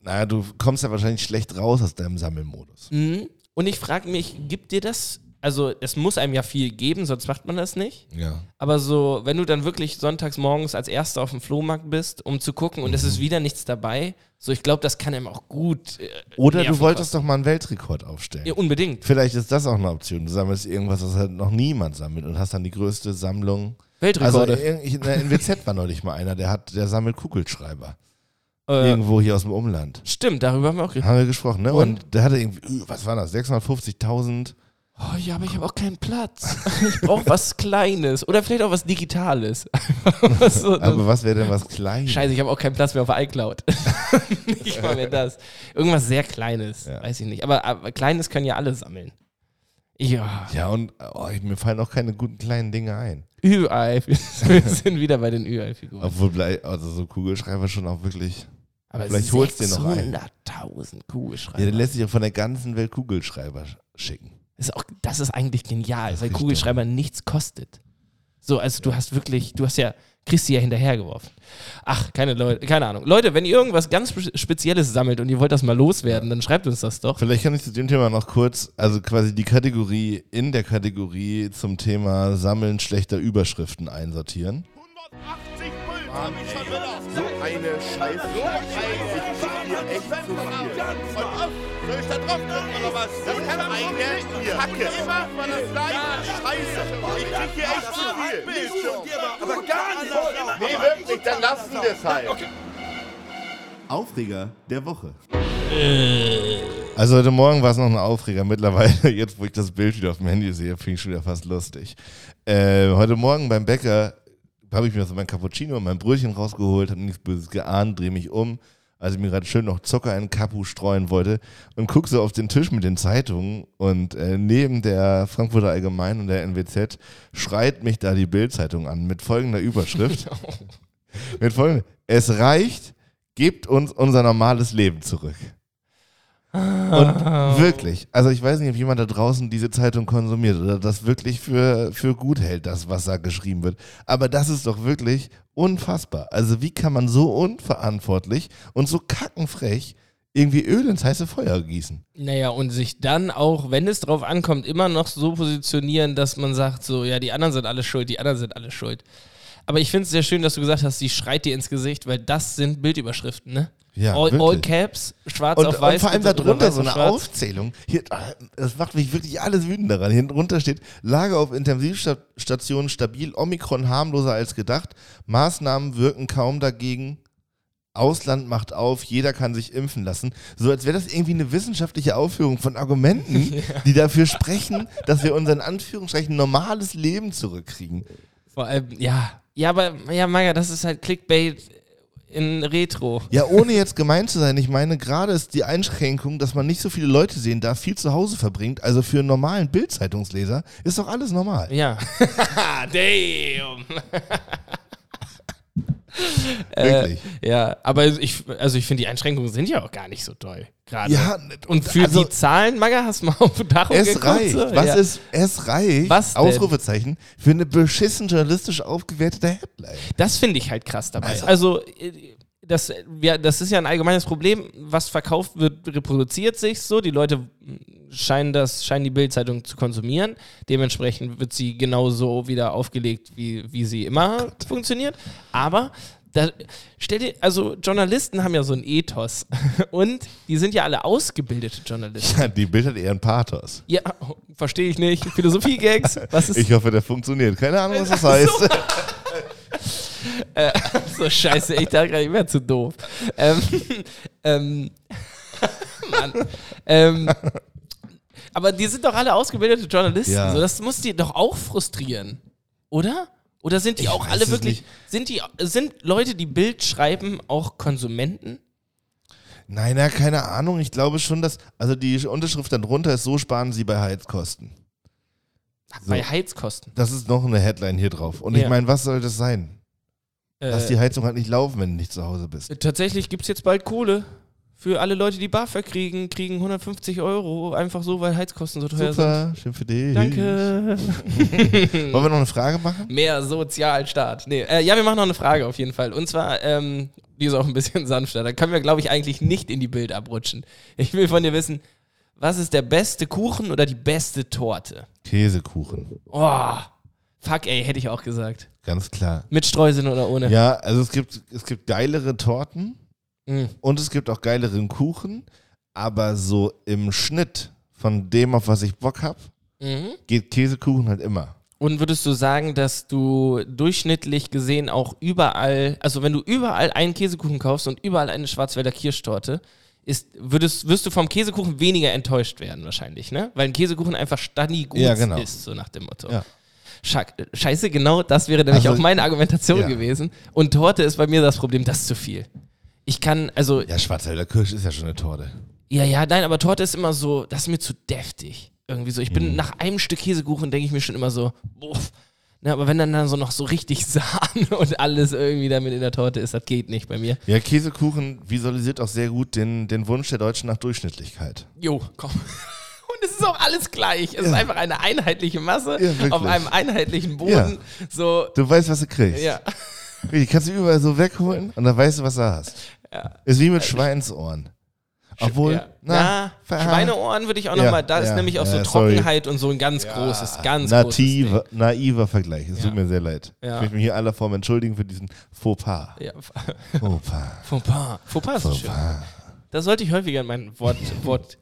Speaker 4: naja, du kommst ja wahrscheinlich schlecht raus aus deinem Sammelmodus.
Speaker 1: Mhm. Und ich frage mich, gibt dir das, also es muss einem ja viel geben, sonst macht man das nicht.
Speaker 4: Ja.
Speaker 1: Aber so, wenn du dann wirklich sonntags morgens als Erster auf dem Flohmarkt bist, um zu gucken und es ist wieder nichts dabei, so ich glaube, das kann einem auch gut. Äh,
Speaker 4: Oder du wolltest
Speaker 1: kosten.
Speaker 4: doch mal einen Weltrekord aufstellen.
Speaker 1: Ja, unbedingt.
Speaker 4: Vielleicht ist das auch eine Option. Du sammelst irgendwas, was halt noch niemand sammelt und hast dann die größte Sammlung. Also
Speaker 1: Weltrekorde.
Speaker 4: ich- in der NWZ war neulich mal einer, der hat, der sammelt Kugelschreiber.
Speaker 1: äh,
Speaker 4: Irgendwo hier aus dem Umland.
Speaker 1: stimmt, darüber haben wir auch geredet.
Speaker 4: Haben wir gesprochen, ne? Und,
Speaker 1: Und?
Speaker 4: der hatte irgendwie, was war das? 650.000.
Speaker 1: Oh ja, aber ich habe auch keinen Platz. Ich brauche was Kleines oder vielleicht auch was Digitales. Was so-
Speaker 4: Aber was wäre denn was Kleines?
Speaker 1: Scheiße, ich habe auch keinen Platz mehr auf iCloud. nicht mal mehr das. Irgendwas sehr Kleines,
Speaker 4: Ja.
Speaker 1: weiß ich nicht. Aber, aber Kleines können ja alle sammeln. Ja,
Speaker 4: Ja, und oh, ich- mir fallen auch keine guten kleinen Dinge ein.
Speaker 1: Ü-Ei. Wir sind wieder bei den Ü-Ei-Figuren.
Speaker 4: Obwohl, also so Kugelschreiber schon auch wirklich.
Speaker 1: Aber
Speaker 4: vielleicht holst du den noch ein.
Speaker 1: 600.000
Speaker 4: Ja,
Speaker 1: Kugelschreiber.
Speaker 4: der lässt sich auch von der ganzen Welt Kugelschreiber sch- schicken.
Speaker 1: Ist auch, das ist eigentlich genial, weil Kugelschreiber nichts kostet. So, also du hast wirklich, du hast ja, kriegst sie ja hinterhergeworfen. Ach, keine Leute, keine Ahnung. Leute, wenn ihr irgendwas ganz Spe- Spezielles sammelt und ihr wollt das mal loswerden, dann schreibt uns das doch.
Speaker 4: Vielleicht kann ich zu dem Thema noch kurz, also quasi die Kategorie in der Kategorie zum Thema Sammeln schlechter Überschriften einsortieren.
Speaker 3: 180 Puls hab ich schon wieder.
Speaker 6: So eine Scheiße.
Speaker 3: So ein
Speaker 6: hier echt zu viel.
Speaker 3: Ich da drauf drücken oder was? Das kann doch
Speaker 6: eine Kacke.
Speaker 3: Immer von der gleichen Scheiße. Ich krieg hier echt zu viel. Aber gar nicht.
Speaker 6: Nee, wirklich, dann lassen wir es halt.
Speaker 4: Aufreger der Woche. Also heute Morgen war es noch ein Aufreger. Mittlerweile, jetzt wo ich das Bild wieder auf dem Handy sehe, finde ich schon wieder fast lustig. Äh, heute Morgen beim Bäcker habe ich mir so mein Cappuccino und mein Brötchen rausgeholt, habe nichts Böses geahnt, drehe mich um, als ich mir gerade schön noch Zucker in den Kapu streuen wollte und gucke so auf den Tisch mit den Zeitungen und äh, neben der Frankfurter Allgemein und der NWZ schreit mich da die Bild-Zeitung an mit folgender Überschrift. mit folgender, es reicht, gebt uns unser normales Leben zurück. Und wirklich, also ich weiß nicht, ob jemand da draußen diese Zeitung konsumiert oder das wirklich für, für gut hält, das, was da geschrieben wird. Aber das ist doch wirklich unfassbar. Also wie kann man so unverantwortlich und so kackenfrech irgendwie Öl ins heiße Feuer gießen?
Speaker 1: Naja, und sich dann auch, wenn es drauf ankommt, immer noch so positionieren, dass man sagt, so, ja, die anderen sind alle schuld, die anderen sind alle schuld. Aber ich finde es sehr schön, dass du gesagt hast, sie schreit dir ins Gesicht, weil das sind Bildüberschriften, ne?
Speaker 4: Ja,
Speaker 1: all, all Caps, schwarz
Speaker 4: Und,
Speaker 1: auf
Speaker 4: und
Speaker 1: weiß.
Speaker 4: vor allem darunter
Speaker 1: weiß
Speaker 4: so eine
Speaker 1: schwarz.
Speaker 4: Aufzählung. Hier, das macht mich wirklich alles wütend daran. Hier drunter steht, Lage auf Intensivstationen stabil, Omikron harmloser als gedacht. Maßnahmen wirken kaum dagegen. Ausland macht auf, jeder kann sich impfen lassen. So als wäre das irgendwie eine wissenschaftliche Aufführung von Argumenten, die dafür sprechen, dass wir unser in Anführungsstrichen normales Leben zurückkriegen.
Speaker 1: Vor allem, ja. Ja, aber, ja, Maga, das ist halt Clickbait in Retro.
Speaker 4: Ja, ohne jetzt gemein zu sein, ich meine, gerade ist die Einschränkung, dass man nicht so viele Leute sehen darf, viel zu Hause verbringt. Also für einen normalen Bildzeitungsleser ist doch alles normal.
Speaker 1: Ja. Damn.
Speaker 4: Wirklich.
Speaker 1: Äh, ja, aber ich, also ich finde, die Einschränkungen sind ja auch gar nicht so toll. Gerade.
Speaker 4: Ja,
Speaker 1: Und für
Speaker 4: also-
Speaker 1: die Zahlen, Maga, hast du mal auf Darum
Speaker 4: Es
Speaker 1: geguckt?
Speaker 4: reicht.
Speaker 1: So?
Speaker 4: Was
Speaker 1: ja.
Speaker 4: ist, es reicht,
Speaker 1: Was denn?
Speaker 4: Ausrufezeichen, für eine beschissen journalistisch aufgewertete Headline.
Speaker 1: Das finde ich halt krass dabei. Also, äh, das, ja, das ist ja ein allgemeines Problem. Was verkauft wird, reproduziert sich so. Die Leute scheinen das, scheinen die Bildzeitung zu konsumieren. Dementsprechend wird sie genauso wieder aufgelegt, wie, wie sie immer funktioniert. Aber da, stell dir, also Journalisten haben ja so ein Ethos. Und die sind ja alle ausgebildete Journalisten.
Speaker 4: Ja, die Bild hat eher einen Pathos.
Speaker 1: Ja, verstehe ich nicht. Philosophie-Gags.
Speaker 4: Ich hoffe, der funktioniert. Keine Ahnung, was das heißt.
Speaker 1: so scheiße? Ich dachte gerade, ich wäre zu doof. Ähm, ähm, Mann. Ähm, aber die sind doch alle ausgebildete Journalisten.
Speaker 4: Ja.
Speaker 1: So, das muss die doch auch frustrieren. Oder? Oder sind die
Speaker 4: Ich
Speaker 1: auch alle wirklich. Sind die sind Leute, die Bild schreiben, auch Konsumenten?
Speaker 4: Nein, na, keine Ahnung. Ich glaube schon, dass, also die Unterschrift dann drunter ist, so sparen sie bei Heizkosten. So.
Speaker 1: Bei Heizkosten.
Speaker 4: Das ist noch eine Headline hier drauf. Und
Speaker 1: Ja.
Speaker 4: ich meine, was soll das sein? Lass die
Speaker 1: Äh,
Speaker 4: Heizung halt nicht laufen, wenn du nicht zu Hause bist.
Speaker 1: tatsächlich gibt es jetzt bald Kohle. Für alle Leute, die BAföG kriegen, kriegen 150 Euro. Einfach so, weil Heizkosten so teuer sind.
Speaker 4: Super, schön für dich.
Speaker 1: Danke.
Speaker 4: Wollen wir noch eine Frage machen?
Speaker 1: Mehr Sozialstaat. Nee, äh, ja, wir machen noch eine Frage auf jeden Fall. Und zwar, ähm, die ist auch ein bisschen sanfter. Da können wir, glaube ich, eigentlich nicht in die Bild abrutschen. Ich will von dir wissen, was ist der beste Kuchen oder die beste Torte?
Speaker 4: Käsekuchen.
Speaker 1: Oh, fuck, ey, hätte ich auch gesagt.
Speaker 4: Ganz klar.
Speaker 1: Mit Streuseln oder ohne?
Speaker 4: Ja, also es gibt, es gibt geilere Torten
Speaker 1: Mm.
Speaker 4: und es gibt auch geileren Kuchen, aber so im Schnitt von dem, auf was ich Bock habe,
Speaker 1: Mhm.
Speaker 4: geht Käsekuchen halt immer.
Speaker 1: Und würdest du sagen, dass du durchschnittlich gesehen auch überall, also wenn du überall einen Käsekuchen kaufst und überall eine Schwarzwälder Kirschtorte, ist, würdest, wirst du vom Käsekuchen weniger enttäuscht werden wahrscheinlich, ne? Weil ein Käsekuchen einfach stani gut
Speaker 4: Ja, genau.
Speaker 1: ist, so nach dem Motto.
Speaker 4: Ja.
Speaker 1: Scheiße, genau das wäre nämlich
Speaker 4: Also,
Speaker 1: auch meine Argumentation
Speaker 4: ja.
Speaker 1: gewesen. Und Torte ist bei mir das Problem, das ist zu viel. Ich kann, also,
Speaker 4: Ja, Schwarzwälder Kirsch ist ja schon eine Torte.
Speaker 1: ja, ja, nein, aber Torte ist immer so, das ist mir zu deftig. Irgendwie so. Ich bin nach einem Stück Käsekuchen, denke ich mir schon immer so, boah. Ne, aber wenn dann, dann so noch so richtig Sahne und alles irgendwie damit in der Torte ist, das geht nicht bei mir.
Speaker 4: Ja, Käsekuchen visualisiert auch sehr gut den, den Wunsch der Deutschen nach Durchschnittlichkeit.
Speaker 1: Jo, komm. Es ist auch alles gleich. Es ist einfach eine einheitliche Masse
Speaker 4: Ja,
Speaker 1: auf einem einheitlichen Boden.
Speaker 4: Ja.
Speaker 1: So,
Speaker 4: Du weißt, was du kriegst.
Speaker 1: ja.
Speaker 4: Die kannst du überall so wegholen und dann weißt du, was du hast.
Speaker 1: Ja.
Speaker 4: Ist wie mit Schweinsohren. Obwohl,
Speaker 1: ja.
Speaker 4: na,
Speaker 1: Na, Schweineohren würde ich auch
Speaker 4: Ja,
Speaker 1: nochmal, da ist
Speaker 4: ja,
Speaker 1: nämlich auch so
Speaker 4: ja, sorry.
Speaker 1: Trockenheit und so ein ganz großes, ganz
Speaker 4: naiver,
Speaker 1: großes
Speaker 4: naiver Vergleich. Es
Speaker 1: Ja.
Speaker 4: tut mir sehr leid.
Speaker 1: Ja.
Speaker 4: Ich möchte mich hier aller Form entschuldigen für diesen Fauxpas.
Speaker 1: Ding. Ja.
Speaker 4: Fauxpas.
Speaker 1: Fauxpas. Fauxpas ist schön.
Speaker 4: Fauxpas.
Speaker 1: Das sollte ich häufiger in meinen Wort, Wort,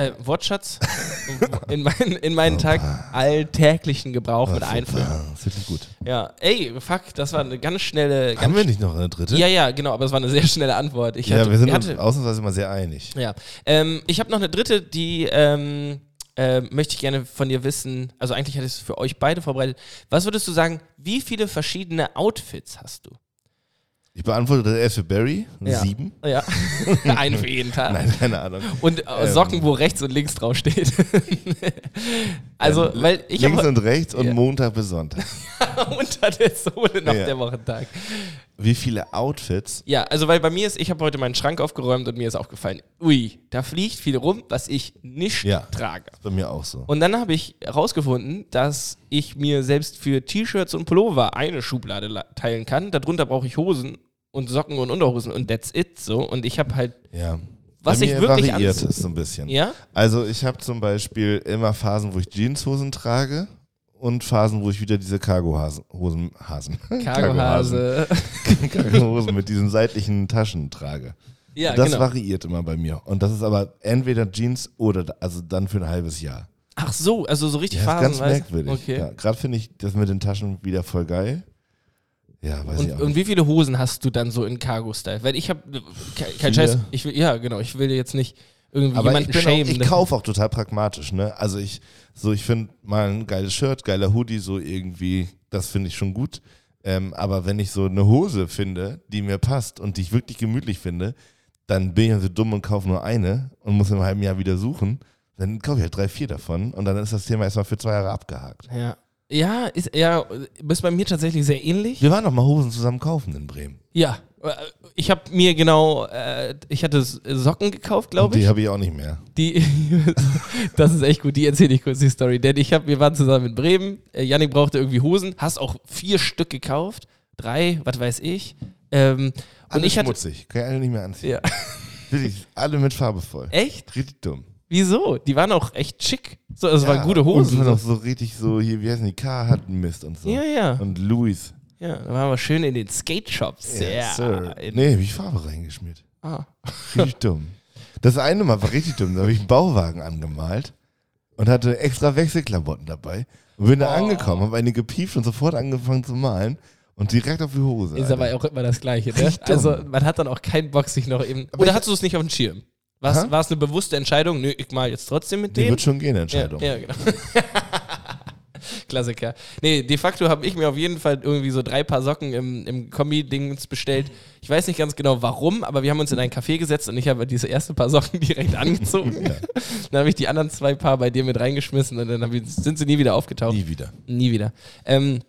Speaker 1: äh, Wortschatz, in meinen, in meinen Tag alltäglichen Gebrauch mit einführen.
Speaker 4: Fauxpas. Das ist wirklich gut.
Speaker 1: Ja, ey, fuck, das war eine ganz schnelle. Ganz
Speaker 4: Haben wir nicht noch eine dritte?
Speaker 1: Ja, ja, genau, aber es war eine sehr schnelle Antwort. Ich
Speaker 4: Ja,
Speaker 1: hatte,
Speaker 4: wir sind uns
Speaker 1: hatte,
Speaker 4: ausnahmsweise immer sehr einig.
Speaker 1: ja. Ähm, ich habe noch eine dritte, die ähm, äh, möchte ich gerne von dir wissen. Also eigentlich hatte ich es für euch beide vorbereitet. Was würdest du sagen, wie viele verschiedene Outfits hast du?
Speaker 4: Ich beantworte das erst für Barry.
Speaker 1: Ja.
Speaker 4: Sieben.
Speaker 1: Ja, einen für jeden Tag.
Speaker 4: Nein, keine Ahnung.
Speaker 1: Und äh, Socken, wo rechts und links drauf steht. also, weil ich
Speaker 4: Links und rechts und
Speaker 1: Ja.
Speaker 4: Montag bis Sonntag.
Speaker 1: unter der Sohle noch
Speaker 4: Ja.
Speaker 1: der Wochentag.
Speaker 4: Wie viele Outfits?
Speaker 1: Ja, also weil bei mir ist, ich habe heute meinen Schrank aufgeräumt und mir ist aufgefallen, ui, da fliegt viel rum, was ich nicht
Speaker 4: Ja.
Speaker 1: trage.
Speaker 4: Bei mir auch so.
Speaker 1: Und dann habe ich herausgefunden, dass ich mir selbst für T-Shirts und Pullover eine Schublade la- teilen kann. Darunter brauche ich Hosen und Socken und Unterhosen und that's it so. Und ich habe halt,
Speaker 4: Ja.
Speaker 1: Was ich wirklich
Speaker 4: variiert es so ein bisschen.
Speaker 1: ja,
Speaker 4: Also ich habe zum Beispiel immer Phasen, wo ich Jeanshosen trage und Phasen, wo ich wieder diese Cargohasen, Hosen, Hasen,
Speaker 1: Cargohase.
Speaker 4: Cargohosen mit diesen seitlichen Taschen trage.
Speaker 1: Ja,
Speaker 4: das
Speaker 1: genau.
Speaker 4: variiert immer bei mir. Und das ist aber entweder Jeans oder also dann für ein halbes Jahr.
Speaker 1: Ach so, also so richtig
Speaker 4: Ja, ist ganz merkwürdig.
Speaker 1: Okay.
Speaker 4: Ja, Gerade finde ich das mit den Taschen wieder voll geil. Ja, weiß ich
Speaker 1: Und,
Speaker 4: auch
Speaker 1: und wie viele Hosen hast du dann so in Cargo-Style? Weil ich habe kein,
Speaker 4: Viele.
Speaker 1: Scheiß, ich will, ja genau, ich will jetzt nicht irgendwie
Speaker 4: Aber ich,
Speaker 1: jemanden
Speaker 4: auch,
Speaker 1: shamen.
Speaker 4: ich kaufe auch total pragmatisch, ne? Also ich, so ich finde mal ein geiles Shirt, geiler Hoodie, so irgendwie, das finde ich schon gut. Ähm, aber wenn ich so eine Hose finde, die mir passt und die ich wirklich gemütlich finde, dann bin ich ja so dumm und kaufe nur eine und muss in einem halben Jahr wieder suchen. Dann kaufe ich halt drei, vier davon und dann ist das Thema erstmal für zwei Jahre abgehakt.
Speaker 1: ja. Ja, ist ja, ist bei mir tatsächlich sehr ähnlich.
Speaker 4: Wir waren doch mal Hosen zusammen kaufen in Bremen.
Speaker 1: Ja, äh, ich habe mir genau, äh, ich hatte Socken gekauft,
Speaker 4: Und
Speaker 1: glaube
Speaker 4: die
Speaker 1: ich.
Speaker 4: habe ich auch nicht mehr.
Speaker 1: Die, das ist echt gut, die erzähle ich kurz die Story. Denn ich hab, wir waren zusammen in Bremen, äh, Yannick brauchte irgendwie Hosen, hast auch vier Stück gekauft, drei, was weiß ich. Ähm, und
Speaker 4: Alle
Speaker 1: ich hatte,
Speaker 4: schmutzig, kann ich alle nicht mehr anziehen.
Speaker 1: ja.
Speaker 4: Wirklich, alle mit Farbe voll.
Speaker 1: echt?
Speaker 4: Richtig dumm.
Speaker 1: Wieso? Die waren auch echt schick. So, es waren gute
Speaker 4: Und
Speaker 1: Hosen.
Speaker 4: es war noch so richtig so, hier, wie heißen die, K hat Mist und so.
Speaker 1: Ja, ja.
Speaker 4: Und Louis.
Speaker 1: Ja, da waren wir schön in den Skate-Shops. Ja.
Speaker 4: Sir. Nee, hab ich Farbe reingeschmiert.
Speaker 1: Ah.
Speaker 4: Richtig dumm. Das eine Mal war richtig dumm. Da habe ich einen Bauwagen angemalt und hatte extra Wechselklamotten dabei. Und bin da
Speaker 1: Oh.
Speaker 4: angekommen, habe eine gepieft und sofort angefangen zu malen und direkt auf die Hose.
Speaker 1: Ist aber auch immer das Gleiche, ne? Also man hat dann auch keinen Bock, sich noch eben.
Speaker 4: Aber
Speaker 1: Oder hast du es nicht auf dem Schirm? War es eine bewusste Entscheidung? Nö, ich mal jetzt trotzdem mit
Speaker 4: Die
Speaker 1: dem.
Speaker 4: wird schon gehen,
Speaker 1: Ja,
Speaker 4: Entscheidung.
Speaker 1: ja, genau. Klassiker. Nee, de facto habe ich mir auf jeden Fall irgendwie so drei Paar Socken im, im Kombi-Dings bestellt. Ich weiß nicht ganz genau warum, aber wir haben uns in ein Café gesetzt und ich habe diese erste Paar Socken direkt angezogen. Dann habe ich die anderen zwei Paar bei dir mit reingeschmissen und dann ich, sind sie nie wieder aufgetaucht.
Speaker 4: Nie wieder.
Speaker 1: Nie wieder. Ähm,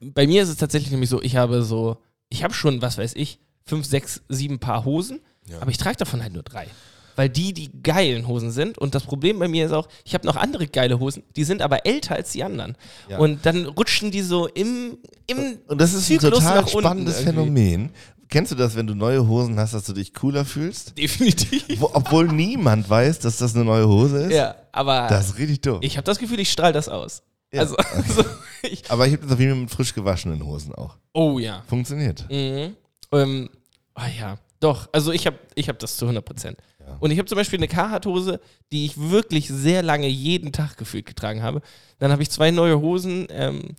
Speaker 1: bei mir ist es tatsächlich nämlich so, ich habe so, ich habe schon, was weiß ich, fünf, sechs, sieben Paar Hosen, aber ich trage davon halt nur drei. Weil die die geilen Hosen sind. Und das Problem bei mir ist auch, ich habe noch andere geile Hosen, die sind aber älter als die anderen.
Speaker 4: Ja.
Speaker 1: Und dann rutschen die so im, im
Speaker 4: Und das ist ein
Speaker 1: Zyklus
Speaker 4: total
Speaker 1: nach unten
Speaker 4: spannendes
Speaker 1: irgendwie.
Speaker 4: Phänomen. Kennst du das, wenn du neue Hosen hast, dass du dich cooler fühlst?
Speaker 1: Definitiv.
Speaker 4: Wo, obwohl niemand weiß, dass das eine neue Hose ist?
Speaker 1: Ja, aber
Speaker 4: Das ist richtig dumm.
Speaker 1: ich habe das Gefühl, ich strahle das aus.
Speaker 4: Ja.
Speaker 1: Also, also ich,
Speaker 4: Aber ich habe das auf jeden Fall mit frisch gewaschenen Hosen auch.
Speaker 1: oh ja.
Speaker 4: Funktioniert.
Speaker 1: Mhm. Ähm, ah ja, doch. Also ich habe ich hab das zu 100 Prozent.
Speaker 4: Ja.
Speaker 1: Und ich habe zum Beispiel eine Carhartt-Hose, die ich wirklich sehr lange jeden Tag gefühlt getragen habe. Dann habe ich zwei neue Hosen ähm,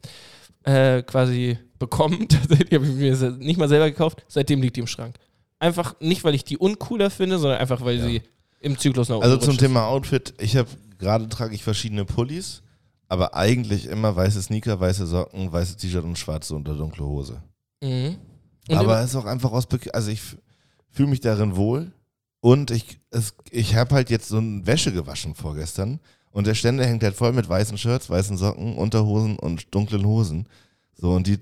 Speaker 1: äh, quasi bekommen. die habe ich mir nicht mal selber gekauft. Seitdem liegt die im Schrank. Einfach nicht, weil ich die uncooler finde, sondern einfach, weil sie im Zyklus nach
Speaker 4: Also
Speaker 1: oben
Speaker 4: zum
Speaker 1: rutscht.
Speaker 4: Thema Outfit, ich habe gerade trage ich verschiedene Pullis, aber eigentlich immer weiße Sneaker, weiße Socken, weiße T-Shirt und schwarze oder dunkle Hose.
Speaker 1: Mhm. Und
Speaker 4: aber es ist auch einfach aus, Bek- also ich fühle mich darin wohl und ich, es, ich habe halt jetzt so eine Wäsche gewaschen vorgestern und der Ständer hängt halt voll mit weißen Shirts, weißen Socken, Unterhosen und dunklen Hosen. So und die,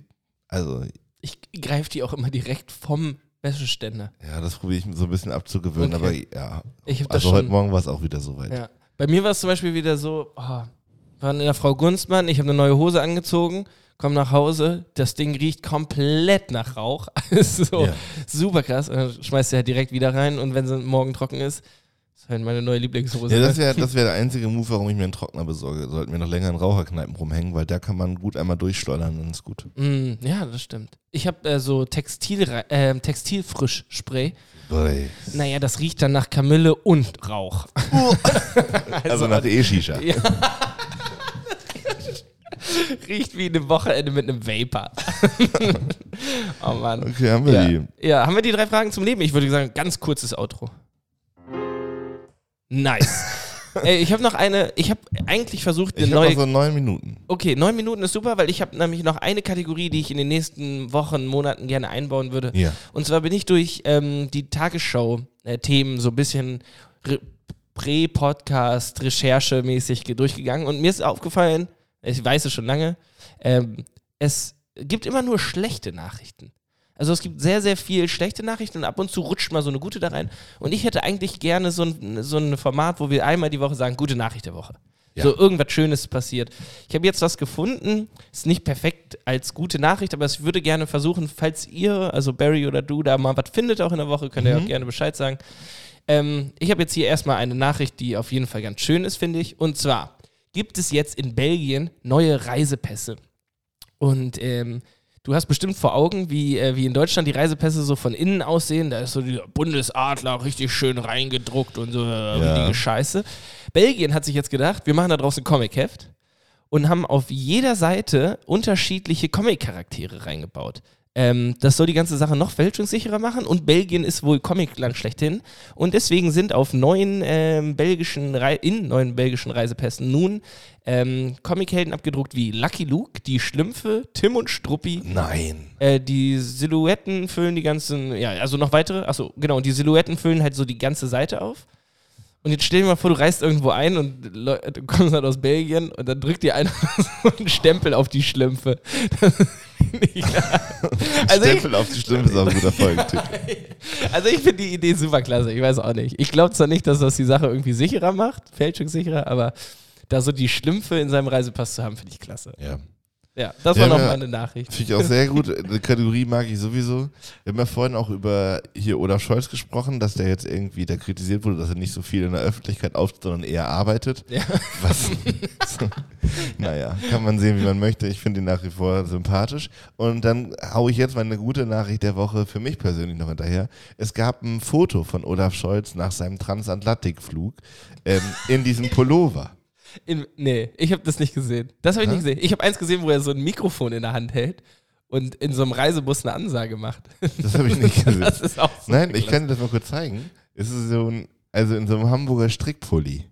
Speaker 4: also
Speaker 1: ich greife die auch immer direkt vom Wäscheständer.
Speaker 4: ja, das probiere ich so ein bisschen abzugewöhnen,
Speaker 1: Okay.
Speaker 4: aber ja. Also heute. Morgen war es auch wieder soweit.
Speaker 1: Ja. Bei mir war es zum Beispiel wieder so, oh, waren in der Frau Gunstmann, ich habe eine neue Hose angezogen, komme nach Hause, das Ding riecht komplett nach Rauch. so
Speaker 4: Ja.
Speaker 1: super krass. Und dann schmeißt du halt direkt wieder rein und wenn sie morgen trocken ist, ist halt meine neue Lieblingshose.
Speaker 4: Ja, das wäre das wär der einzige Move, warum ich mir einen Trockner besorge. Sollten wir noch länger in Raucherkneipen rumhängen, weil da kann man gut einmal durchschleudern, dann ist gut.
Speaker 1: Mm, ja, das stimmt. Ich habe äh, so Textil, äh, Textilfrischspray.
Speaker 4: Boy.
Speaker 1: Naja, das riecht dann nach Kamille und Rauch.
Speaker 4: Also, nach E-Shisha.
Speaker 1: Ja. Riecht wie eine Wochenende mit einem Vapor. oh Mann.
Speaker 4: Okay, haben wir
Speaker 1: Ja.
Speaker 4: die.
Speaker 1: ja, haben wir die drei Fragen zum Leben? Ich würde sagen, ganz kurzes Outro. Nice. Ey, ich habe noch eine, ich habe eigentlich versucht, eine
Speaker 4: Ich
Speaker 1: neue.
Speaker 4: noch so neun Minuten.
Speaker 1: Okay, neun Minuten ist super, weil ich habe nämlich noch eine Kategorie, die ich in den nächsten Wochen, Monaten gerne einbauen würde.
Speaker 4: Ja.
Speaker 1: Und zwar bin ich durch ähm, die Tagesschau-Themen so ein bisschen re Prä-Podcast, Recherche-mäßig ge- durchgegangen und mir ist aufgefallen, ich weiß es schon lange, ähm, es gibt immer nur schlechte Nachrichten. Also es gibt sehr, sehr viel schlechte Nachrichten und ab und zu rutscht mal so eine gute da rein. Und ich hätte eigentlich gerne so ein, so ein Format, wo wir einmal die Woche sagen, gute Nachricht der Woche.
Speaker 4: Ja.
Speaker 1: So irgendwas Schönes passiert. Ich habe jetzt was gefunden, ist nicht perfekt als gute Nachricht, aber ich würde gerne versuchen, falls ihr, also Barry oder du, da mal was findet auch in der Woche, könnt ihr auch gerne Bescheid sagen. Ähm, ich habe jetzt hier erstmal eine Nachricht, die auf jeden Fall ganz schön ist, finde ich. Und zwar gibt es jetzt in Belgien neue Reisepässe. Und ähm, du hast bestimmt vor Augen, wie, äh, wie in Deutschland die Reisepässe so von innen aussehen. Da ist so dieser Bundesadler richtig schön reingedruckt und so äh, richtige Scheiße. Belgien hat sich jetzt gedacht, wir machen da draußen ein Comic-Heft. und haben auf jeder Seite unterschiedliche Comic-Charaktere reingebaut. Ähm, das soll die ganze Sache noch fälschungssicherer machen und Belgien ist wohl Comicland schlechthin und deswegen sind auf neuen ähm, belgischen Rei in neuen belgischen Reisepässen nun ähm, Comichelden abgedruckt wie Lucky Luke, die Schlümpfe, Tim und Struppi,
Speaker 4: Nein.
Speaker 1: äh, die Silhouetten füllen die ganzen, ja, also noch weitere, achso, genau, und die Silhouetten füllen halt so die ganze Seite auf. Und jetzt stell dir mal vor, du reist irgendwo ein und du kommst halt aus Belgien und dann drückt dir einer so einen Stempel auf die Schlümpfe. also, ich,
Speaker 4: Stempel auf die Stimme ist auch ein guter Folgentitel.
Speaker 1: also ich finde die Idee super klasse, ich weiß auch nicht. Ich glaube zwar nicht, dass das die Sache irgendwie sicherer macht, fälschungssicherer, aber da so die Schlümpfe in seinem Reisepass zu haben, finde ich klasse.
Speaker 4: Ja.
Speaker 1: Ja, das
Speaker 4: Ja,
Speaker 1: war noch
Speaker 4: ja.
Speaker 1: meine Nachricht.
Speaker 4: Finde ich auch sehr gut. Die Kategorie mag ich sowieso. Wir haben ja vorhin auch über hier Olaf Scholz gesprochen, dass der jetzt irgendwie da kritisiert wurde, dass er nicht so viel in der Öffentlichkeit auftritt, sondern eher arbeitet.
Speaker 1: Ja.
Speaker 4: Was? naja, kann man sehen, wie man möchte. Ich finde ihn nach wie vor sympathisch. Und dann haue ich jetzt meine gute Nachricht der Woche für mich persönlich noch hinterher. Es gab ein Foto von Olaf Scholz nach seinem Transatlantikflug ähm, in diesem Pullover.
Speaker 1: In, nee, ich habe das nicht gesehen. Das habe ich nicht gesehen. Ich habe eins gesehen, wo er so ein Mikrofon in der Hand hält und in so einem Reisebus eine Ansage macht.
Speaker 4: Das habe ich nicht gesehen.
Speaker 1: Das ist auch so
Speaker 4: Nein, ich kann dir das mal kurz zeigen. Es ist so ein, also in so einem Hamburger Strickpulli.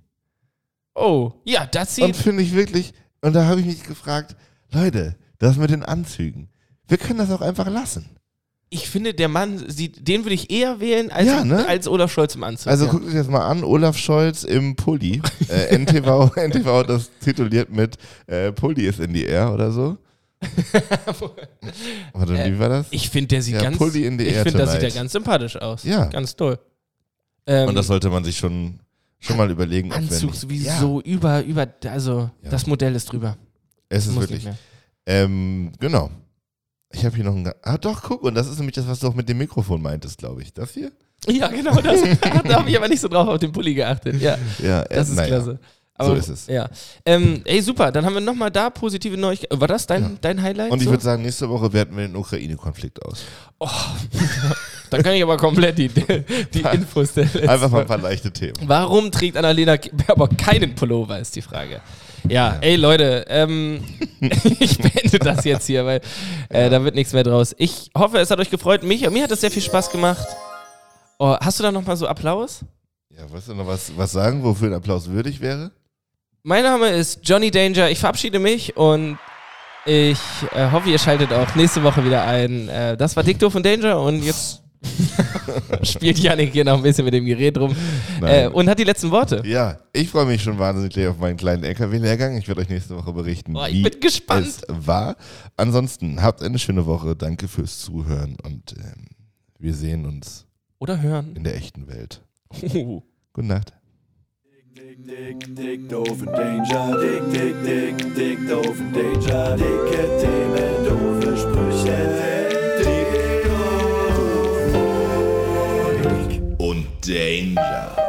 Speaker 1: Oh, ja, das
Speaker 4: Und
Speaker 1: sieht.
Speaker 4: finde ich wirklich, und da habe ich mich gefragt, Leute, das mit den Anzügen, wir können das auch einfach lassen.
Speaker 1: Ich finde, der Mann sieht, den würde ich eher wählen als,
Speaker 4: Ja, ne?
Speaker 1: als Olaf Scholz im Anzug.
Speaker 4: Also
Speaker 1: ja.
Speaker 4: guckt euch das mal an, Olaf Scholz im Pulli. Äh, NTV, NTV das tituliert mit äh, Pulli ist in die Air oder so. Warte,
Speaker 1: Äh,
Speaker 4: wie war das?
Speaker 1: Ich finde, der sieht
Speaker 4: Ja,
Speaker 1: ganz.
Speaker 4: Pulli in the
Speaker 1: ich finde, da sieht er ganz sympathisch aus.
Speaker 4: Ja.
Speaker 1: Ganz toll. Ähm,
Speaker 4: Und das sollte man sich schon, schon mal überlegen.
Speaker 1: Anzug sowieso über, über, also
Speaker 4: Ja.
Speaker 1: das Modell ist drüber.
Speaker 4: Es ist wirklich. Ähm, genau. Ich habe hier noch ein. Ah, doch, guck, und das ist nämlich das, was du auch mit dem Mikrofon meintest, glaube ich. Das hier?
Speaker 1: Ja, genau das. da habe ich aber nicht so drauf auf den Pulli geachtet. Ja.
Speaker 4: Ja, äh,
Speaker 1: Das ist
Speaker 4: naja.
Speaker 1: klasse.
Speaker 4: So ist es.
Speaker 1: Ja. Ähm, ey, super. Dann haben wir nochmal da positive Neuigkeiten. War das dein,
Speaker 4: Ja.
Speaker 1: dein Highlight?
Speaker 4: Und ich
Speaker 1: so?
Speaker 4: würde sagen, nächste Woche werten wir den Ukraine-Konflikt aus.
Speaker 1: Dann kann ich aber komplett die, die Infos der
Speaker 4: Einfach mal ein paar leichte Themen.
Speaker 1: Warum trägt Annalena Baerbock keinen Pullover, ist die Frage. Ja, ey Leute, ähm, ich beende das jetzt hier, weil äh, da wird nichts mehr draus. Ich hoffe, es hat euch gefreut. Mich, mir hat es sehr viel Spaß gemacht. Oh, hast du da nochmal so Applaus?
Speaker 4: Ja, willst du noch was, was sagen, wofür ein Applaus würdig wäre?
Speaker 1: Mein Name ist Johnny Danger. Ich verabschiede mich und ich äh, hoffe, ihr schaltet auch nächste Woche wieder ein. Äh, das war Doof und Danger und jetzt spielt Janik hier noch ein bisschen mit dem Gerät rum äh, und hat die letzten Worte.
Speaker 4: Ja, ich freue mich schon wahnsinnig auf meinen kleinen LKW-Lehrgang. Ich werde euch nächste Woche berichten,
Speaker 1: Boah, ich
Speaker 4: wie
Speaker 1: bin gespannt.
Speaker 4: es war. Ansonsten habt eine schöne Woche. Danke fürs Zuhören und ähm, wir sehen uns
Speaker 1: Oder hören.
Speaker 4: in der echten Welt.
Speaker 1: Oh.
Speaker 4: Gute Nacht.
Speaker 2: Dick, dick, doof und Danger. Dick, dick, dick, dick, doof und Danger. Dicke Themen, doofe Sprüche. Danger.